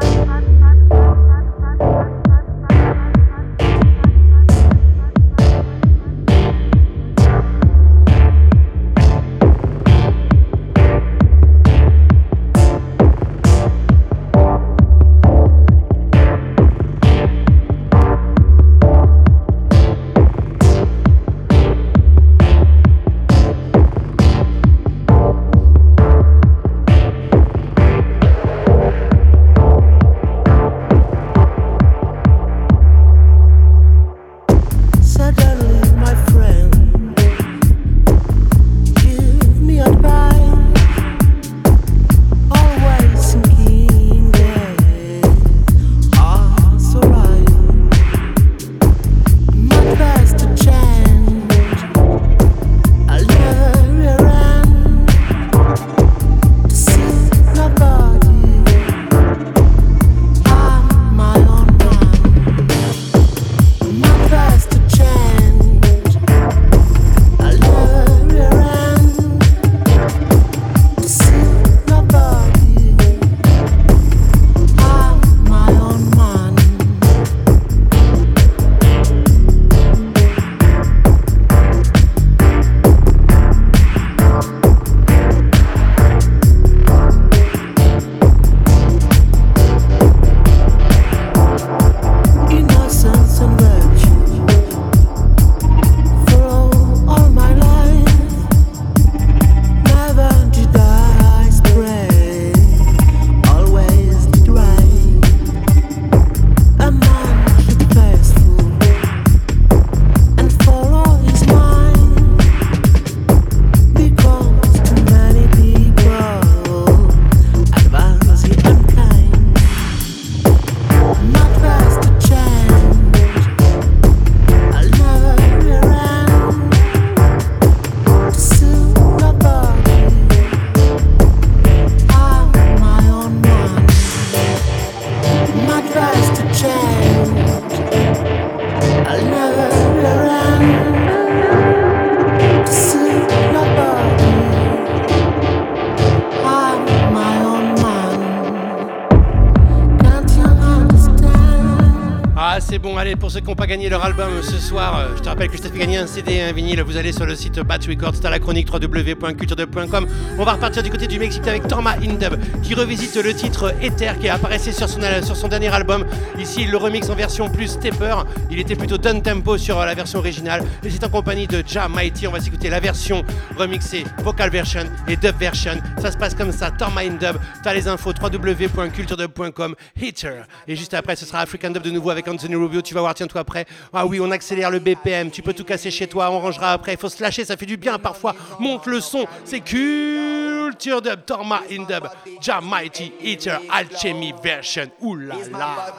Thank you. Pour ceux qui n'ont pas gagné leur album ce soir, euh, je te rappelle que je t'ai fait gagner un CD et un vinyle. Vous allez sur le site Bat Records, t'as la chronique www.culturedub.com. On va repartir du côté du Mexique avec Torma Indub qui revisite le titre Ether qui apparaissait sur son, sur son dernier album. Ici, il le remix en version plus stepper. Il était plutôt down tempo sur euh, la version originale. Et c'est en compagnie de Ja Mighty. On va s'écouter la version remixée, vocal version et dub version. Ça se passe comme ça, Torma Indub. T'as les infos www.culturedub.com, Hitter. Et juste après, ce sera African Dub de nouveau avec Anthony Anthony Rubio, tu vas voir, tiens-toi après. Ah oui, on accélère le BPM, tu peux tout casser chez toi, on rangera après. Il faut se lâcher, ça fait du bien parfois. Monte le son, c'est culture dub, Torma in dub, Jam Mighty Eater, Alchemy version. Ouh là là.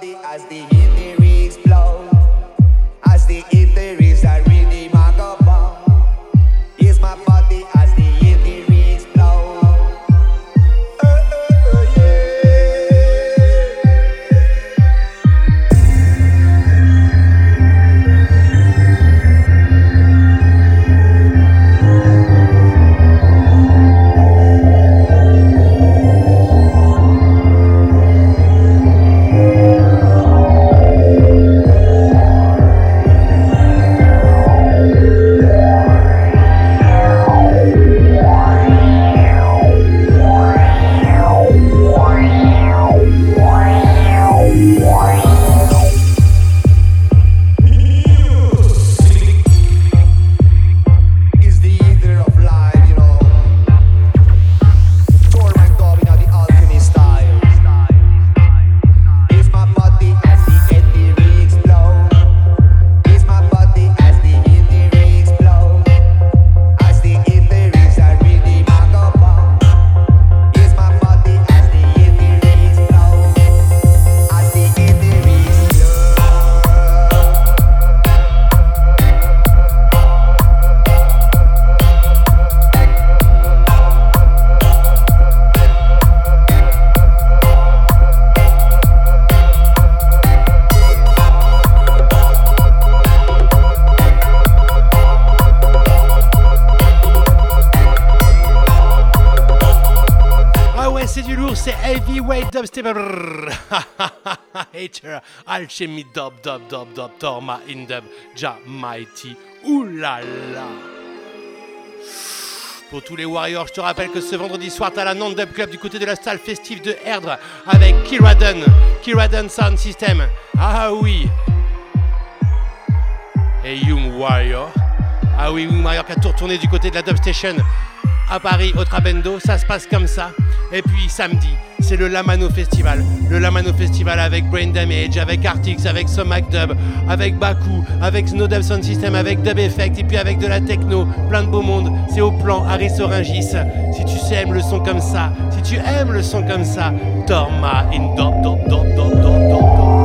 *laughs* Hater, Alchemy dub, dub, dub, dub, Torma Ja Mighty. Là. Pour tous les Warriors, je te rappelle que ce vendredi soir, t'as la Nantes Dub Club du côté de la salle festive de Erdre avec Kiraden, Kiraden Sound System. Ah oui. Et Young Warrior. Ah oui, Young Warrior qui a tout retourné du côté de la Dub Station à Paris, au Trabendo. Ça se passe comme ça. Et puis samedi, c'est le Lamano Festival. Le Lamano Festival avec Brain Damage, avec Artix, avec Somac Dub, avec Baku, avec Snow Dub Sound System, avec Dub Effect, et puis avec de la techno, plein de beau monde. C'est au plan Harris Oringis. Si tu aimes le son comme ça, si tu aimes le son comme ça, Torma in dop dop dop dop dop.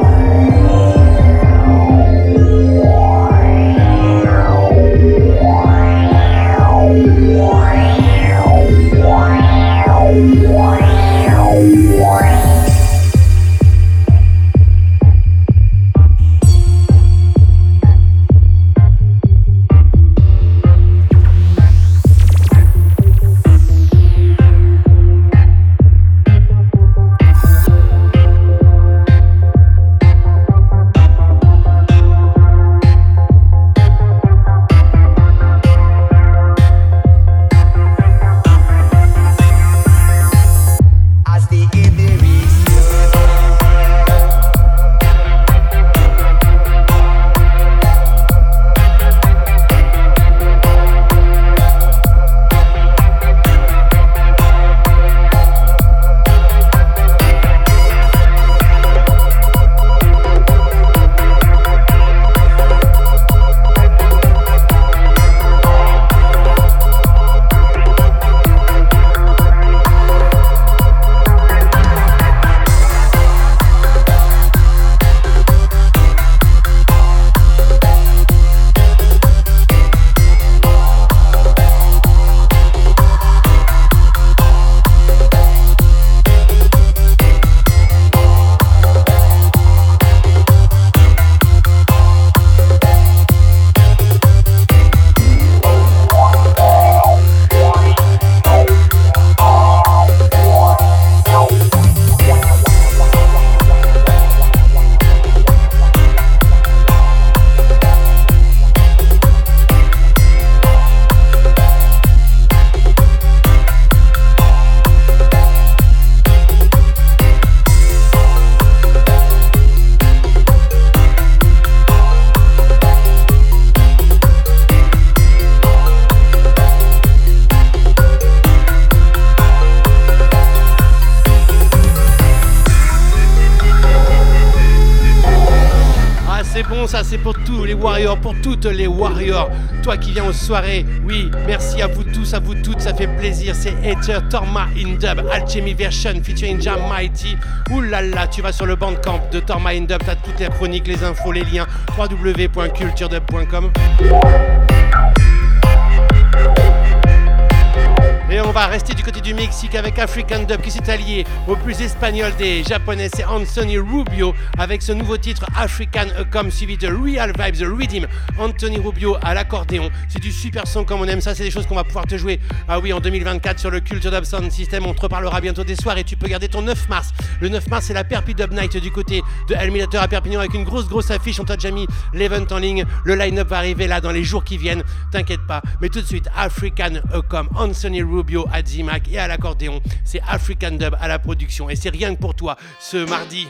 Les warriors. Toi qui viens aux soirées, oui, merci à vous tous, à vous toutes, ça fait plaisir. C'est Ether Torma in Dub, Alchemy Version featuring Jam Mighty. Là, tu vas sur le bandcamp de Torma in Dub, t'as toutes les chroniques, les infos, les liens, www.culturedub.com. va rester du côté du Mexique avec African Dub qui s'est allié au plus espagnol des japonais, c'est Anthony Rubio avec ce nouveau titre African comme suivi de Real Vibes Rhythm. Anthony Rubio à l'accordéon, c'est du super son comme on aime ça, c'est des choses qu'on va pouvoir te jouer. Ah oui, en 2024 sur le Culture Dub Sound System, on te reparlera bientôt des soirs et tu peux garder ton 9 mars. Le 9 mars, c'est la Perpi Dub Night du côté de Elminator à Perpignan avec une grosse grosse affiche. On t'a déjà mis l'event en ligne. Le line-up va arriver là dans les jours qui viennent. T'inquiète Mais tout de suite, African comme Anthony Rubio à Zimac et à l'accordéon. C'est African Dub à la production. Et c'est rien que pour toi ce mardi.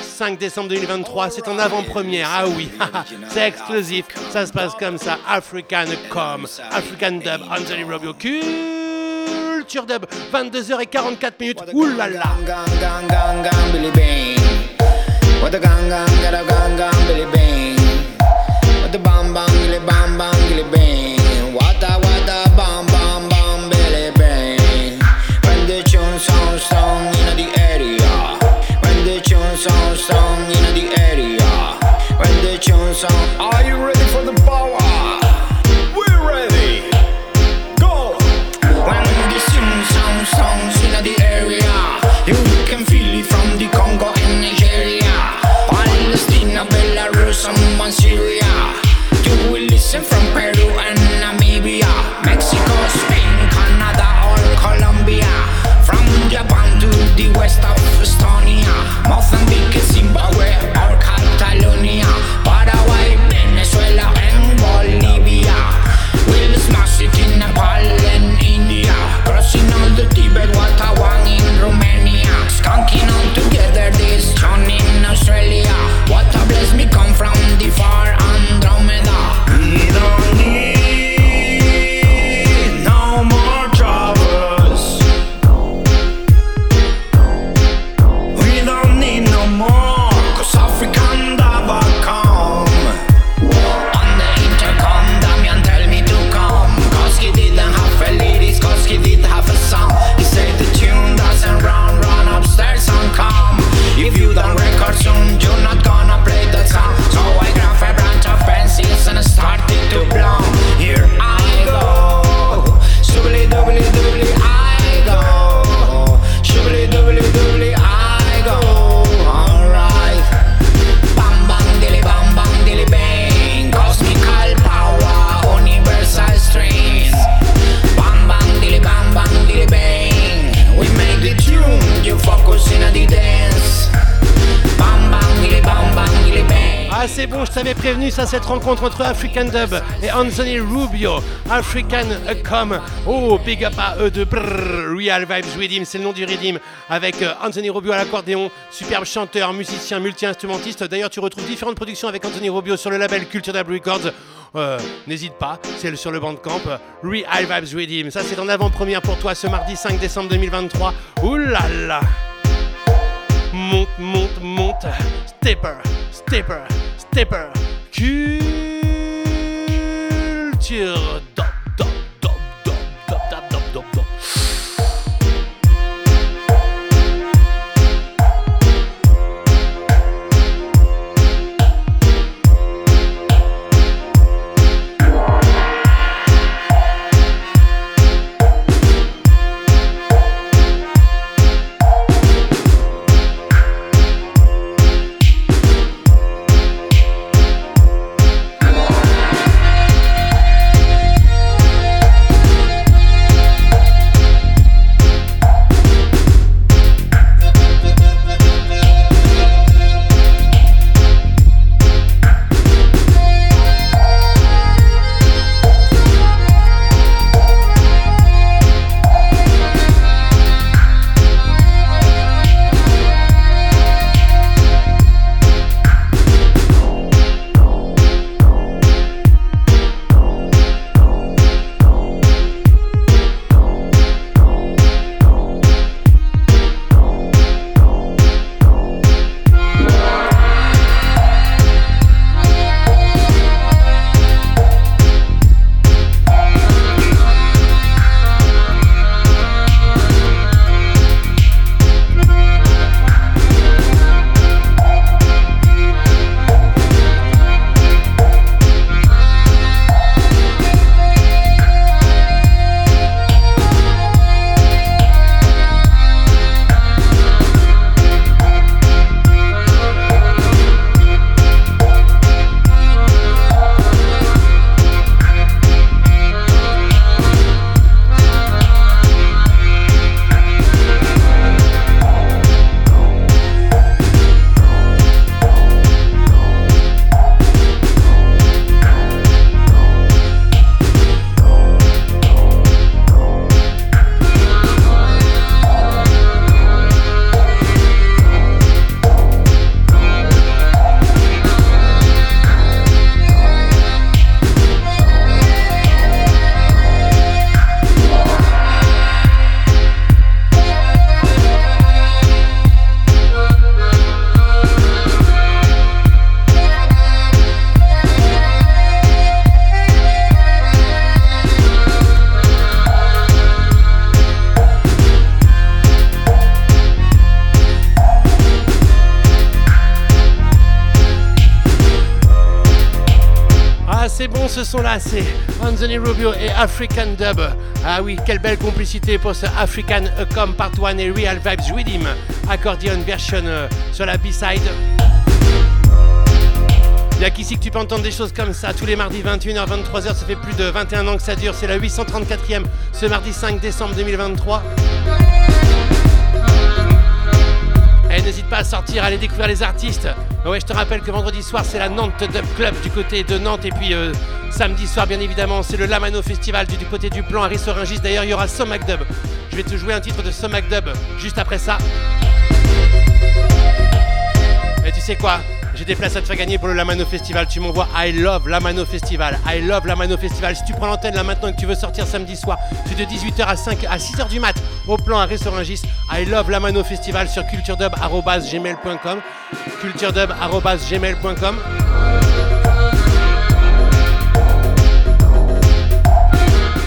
5 décembre 2023, c'est en avant-première. Ah oui, *laughs* c'est exclusif. Ça se passe comme ça. African Com, African Dub, Anthony Rubio. Culture Dub, 22h44 minutes. song. Cette rencontre entre African Dub et Anthony Rubio. African Com. Oh, big up à eux de Real Vibes Rhythm, c'est le nom du Rhythm. Avec euh, Anthony Rubio à l'accordéon, superbe chanteur, musicien, multi-instrumentiste. D'ailleurs, tu retrouves différentes productions avec Anthony Rubio sur le label Culture Dub Records. Euh, N'hésite pas, c'est sur le bandcamp. Real Vibes Rhythm. Ça, c'est en avant-première pour toi ce mardi 5 décembre 2023. Ouh là là! monte, monte, monte, stepper, stepper, stepper, culture, son-là, c'est Anthony Rubio et African Dub. Ah oui, quelle belle complicité pour ce African Come Part 1 et Real Vibes Rhythm, accordion version euh, sur la B-side. Y'a qu'ici que tu peux entendre des choses comme ça tous les mardis 21h 23h, ça fait plus de 21 ans que ça dure, c'est la 834e ce mardi 5 décembre 2023. Et n'hésite pas à sortir, à aller découvrir les artistes. Ouais, je te rappelle que vendredi soir, c'est la Nantes Dub Club du côté de Nantes. Et puis euh, samedi soir, bien évidemment, c'est le Lamano Festival du, côté du plan à Rissoringis. D'ailleurs, il y aura Somac Dub. Je vais te jouer un titre de Somac Dub juste après ça. Et tu sais quoi? J'ai des places à te faire gagner pour le Lamano Festival. Tu m'envoies I love Lamano Festival. I love Lamano Festival. Si tu prends l'antenne là maintenant et que tu veux sortir samedi soir, c'est de 18h à 5 à 6h du mat au plan à Ressorangis. I love Lamano Festival sur culturedub.gmail.com. culturedub.gmail.com.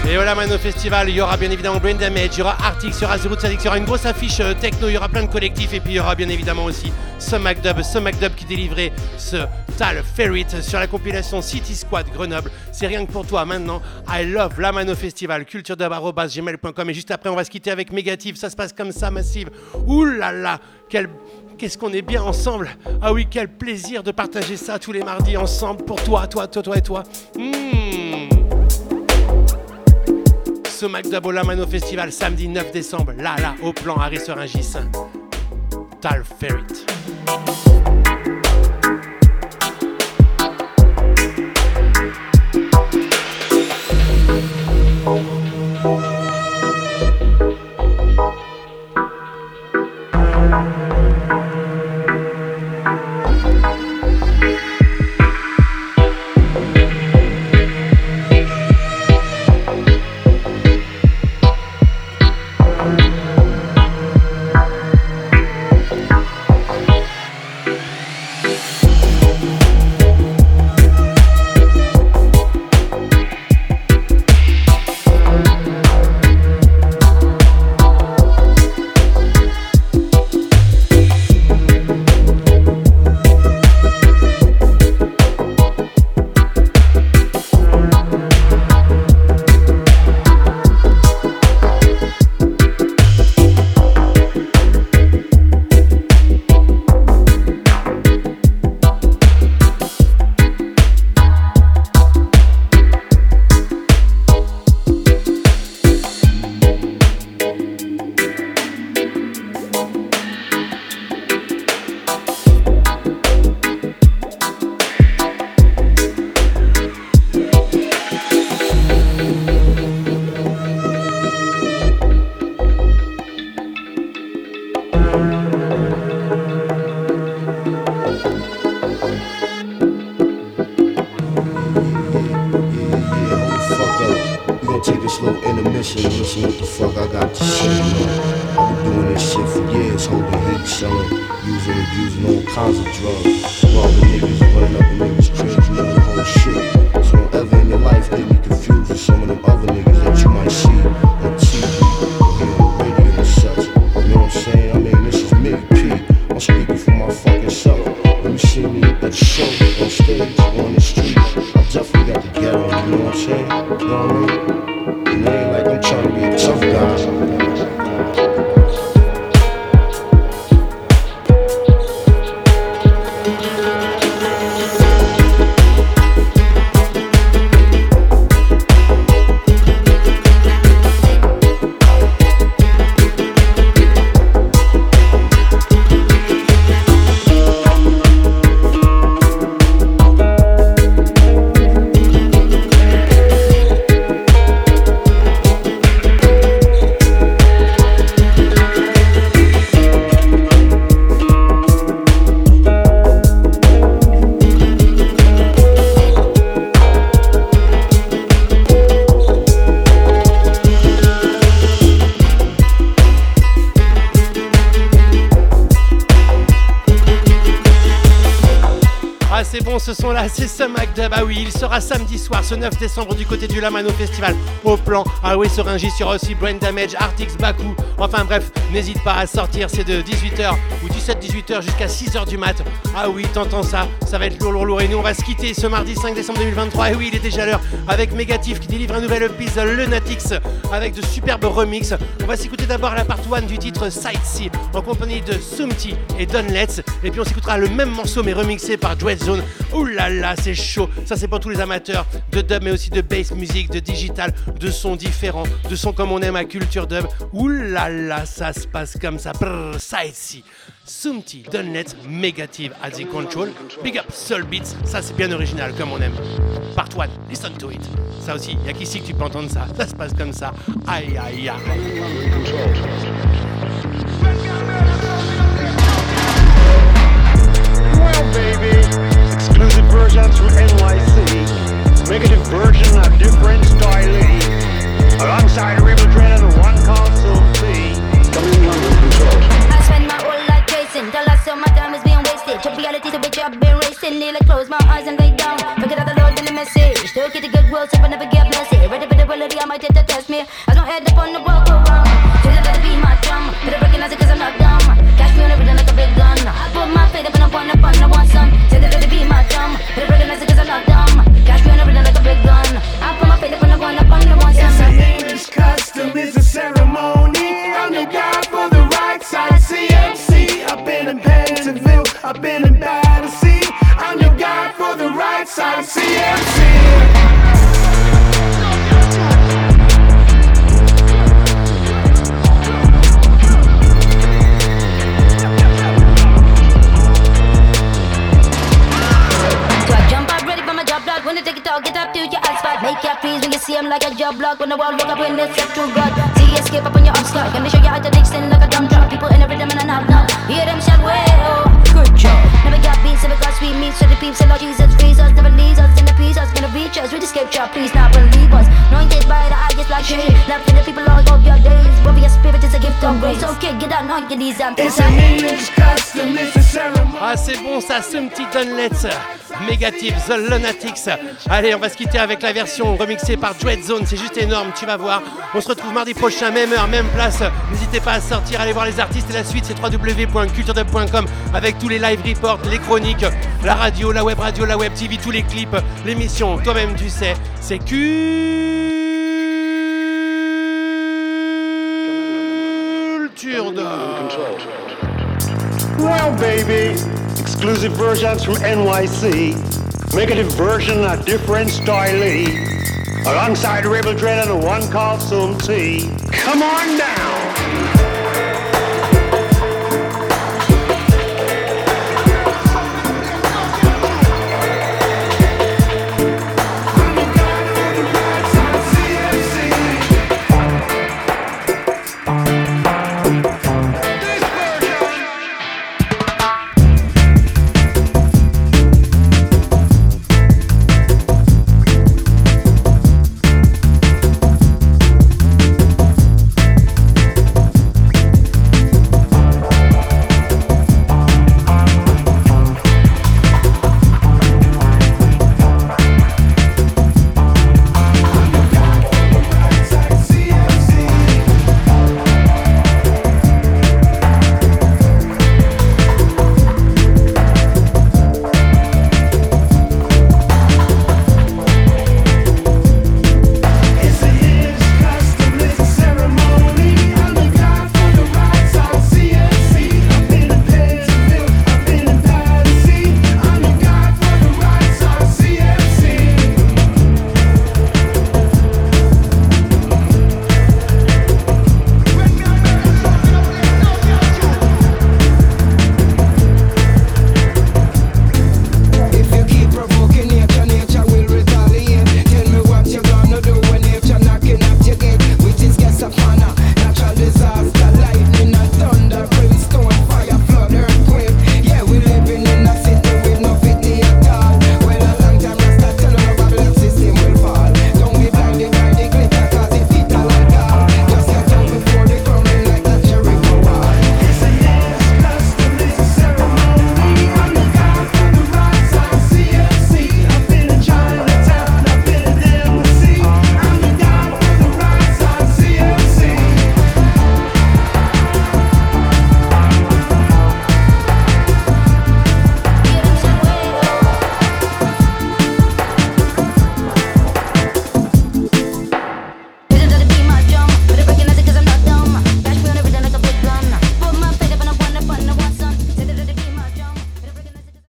Et voilà, Mano Festival, il y aura bien évidemment Brain Damage, il y aura Arctic, il y aura Zero il y aura une grosse affiche euh, techno, il y aura plein de collectifs, et puis il y aura bien évidemment aussi ce MacDub, ce MacDub qui délivrait ce Tal Ferrit sur la compilation City Squad Grenoble. C'est rien que pour toi maintenant. I love la Mano Festival, culturedub.gmail.com. Et juste après, on va se quitter avec Mégative. Ça se passe comme ça, Massive. Ouh là là, Qu'est-ce qu'on est bien ensemble Ah oui, quel plaisir de partager ça tous les mardis ensemble pour toi, toi, toi, toi et toi. Mmh ce Magdabola Mano Festival samedi 9 décembre, là, là, au plan Harry Seringis. Tal Ferrit. home. Ah oui, il sera samedi soir, ce 9 décembre, du côté du Lamano Festival, au plan. Ah oui, sur Ringy, sur aussi Brain Damage, Artix, Baku. Enfin bref, n'hésite pas à sortir, c'est de 18h ou 17-18h jusqu'à 6h du mat. Ah oui, t'entends ça, ça va être lourd, lourd, lourd. Et nous, on va se quitter ce mardi 5 décembre 2023. Et oui, il est déjà l'heure avec Mégatif qui délivre un nouvel EP, Lunatics, avec de superbes remixes. On va s'écouter d'abord la part 1 du titre Sightsee en compagnie de Sumti et Let's. Et puis on s'écoutera le même morceau mais remixé par Dread Zone. Ouh c'est chaud. Ça, c'est pour tous les amateurs de dub, mais aussi de bass music, de digital, de sons différents, de sons comme on aime à culture dub. Ouh là là, ça se passe comme ça. Brrr, Sightsee. Sumti, Dunlet, Negative at the Control, Big Up Soul Beats, ça c'est bien original comme on aime. Part 1, listen to it. Ça aussi, y'a qu'ici que tu peux entendre ça, ça se passe comme ça. Aïe aïe aïe. Baby, exclusive version through NYC, negative version of different style alongside Rebel Dread and one called Soul Coming under control. I spend my whole life chasing. The last of my time is being wasted. To reality to which I've been racing. Nearly close my eyes and lay down. Forget all the Lord in the message. Still get the good world, so I never get blessed. Ready for the reality, I might take the test me. As the world look up when they step to God. See escape up on your upstart. Gonna show you how to dixon like a dumb drop. People in the rhythm and a knock knock. Hear them shout, well, good job. Never got beats, never got sweet meats. So the peeps, and Lord Jesus, freeze us, never leaves us. In the peace, us gonna reach us. We the scripture, please not believe us. Anointed by the highest like shade. Love for the people all of is a gift of grace. Okay, get down on your knees and It's an English custom, it's a ceremony. Ah c'est bon ça, ce petit Dunlets, Negative, The Lunatics. Allez, on va se quitter avec la version remixée par Dread Zone, c'est juste énorme, tu vas voir. On se retrouve mardi prochain, même heure, même place. N'hésitez pas à sortir, allez voir les artistes et la suite, c'est www.culturedub.com avec tous les live reports, les chroniques, la radio, la web radio, la web TV, tous les clips, l'émission, toi-même tu sais, c'est Culture Well, baby, exclusive versions from NYC, negative version a different style alongside Rebel Dread and one called Some Tea. Come on down.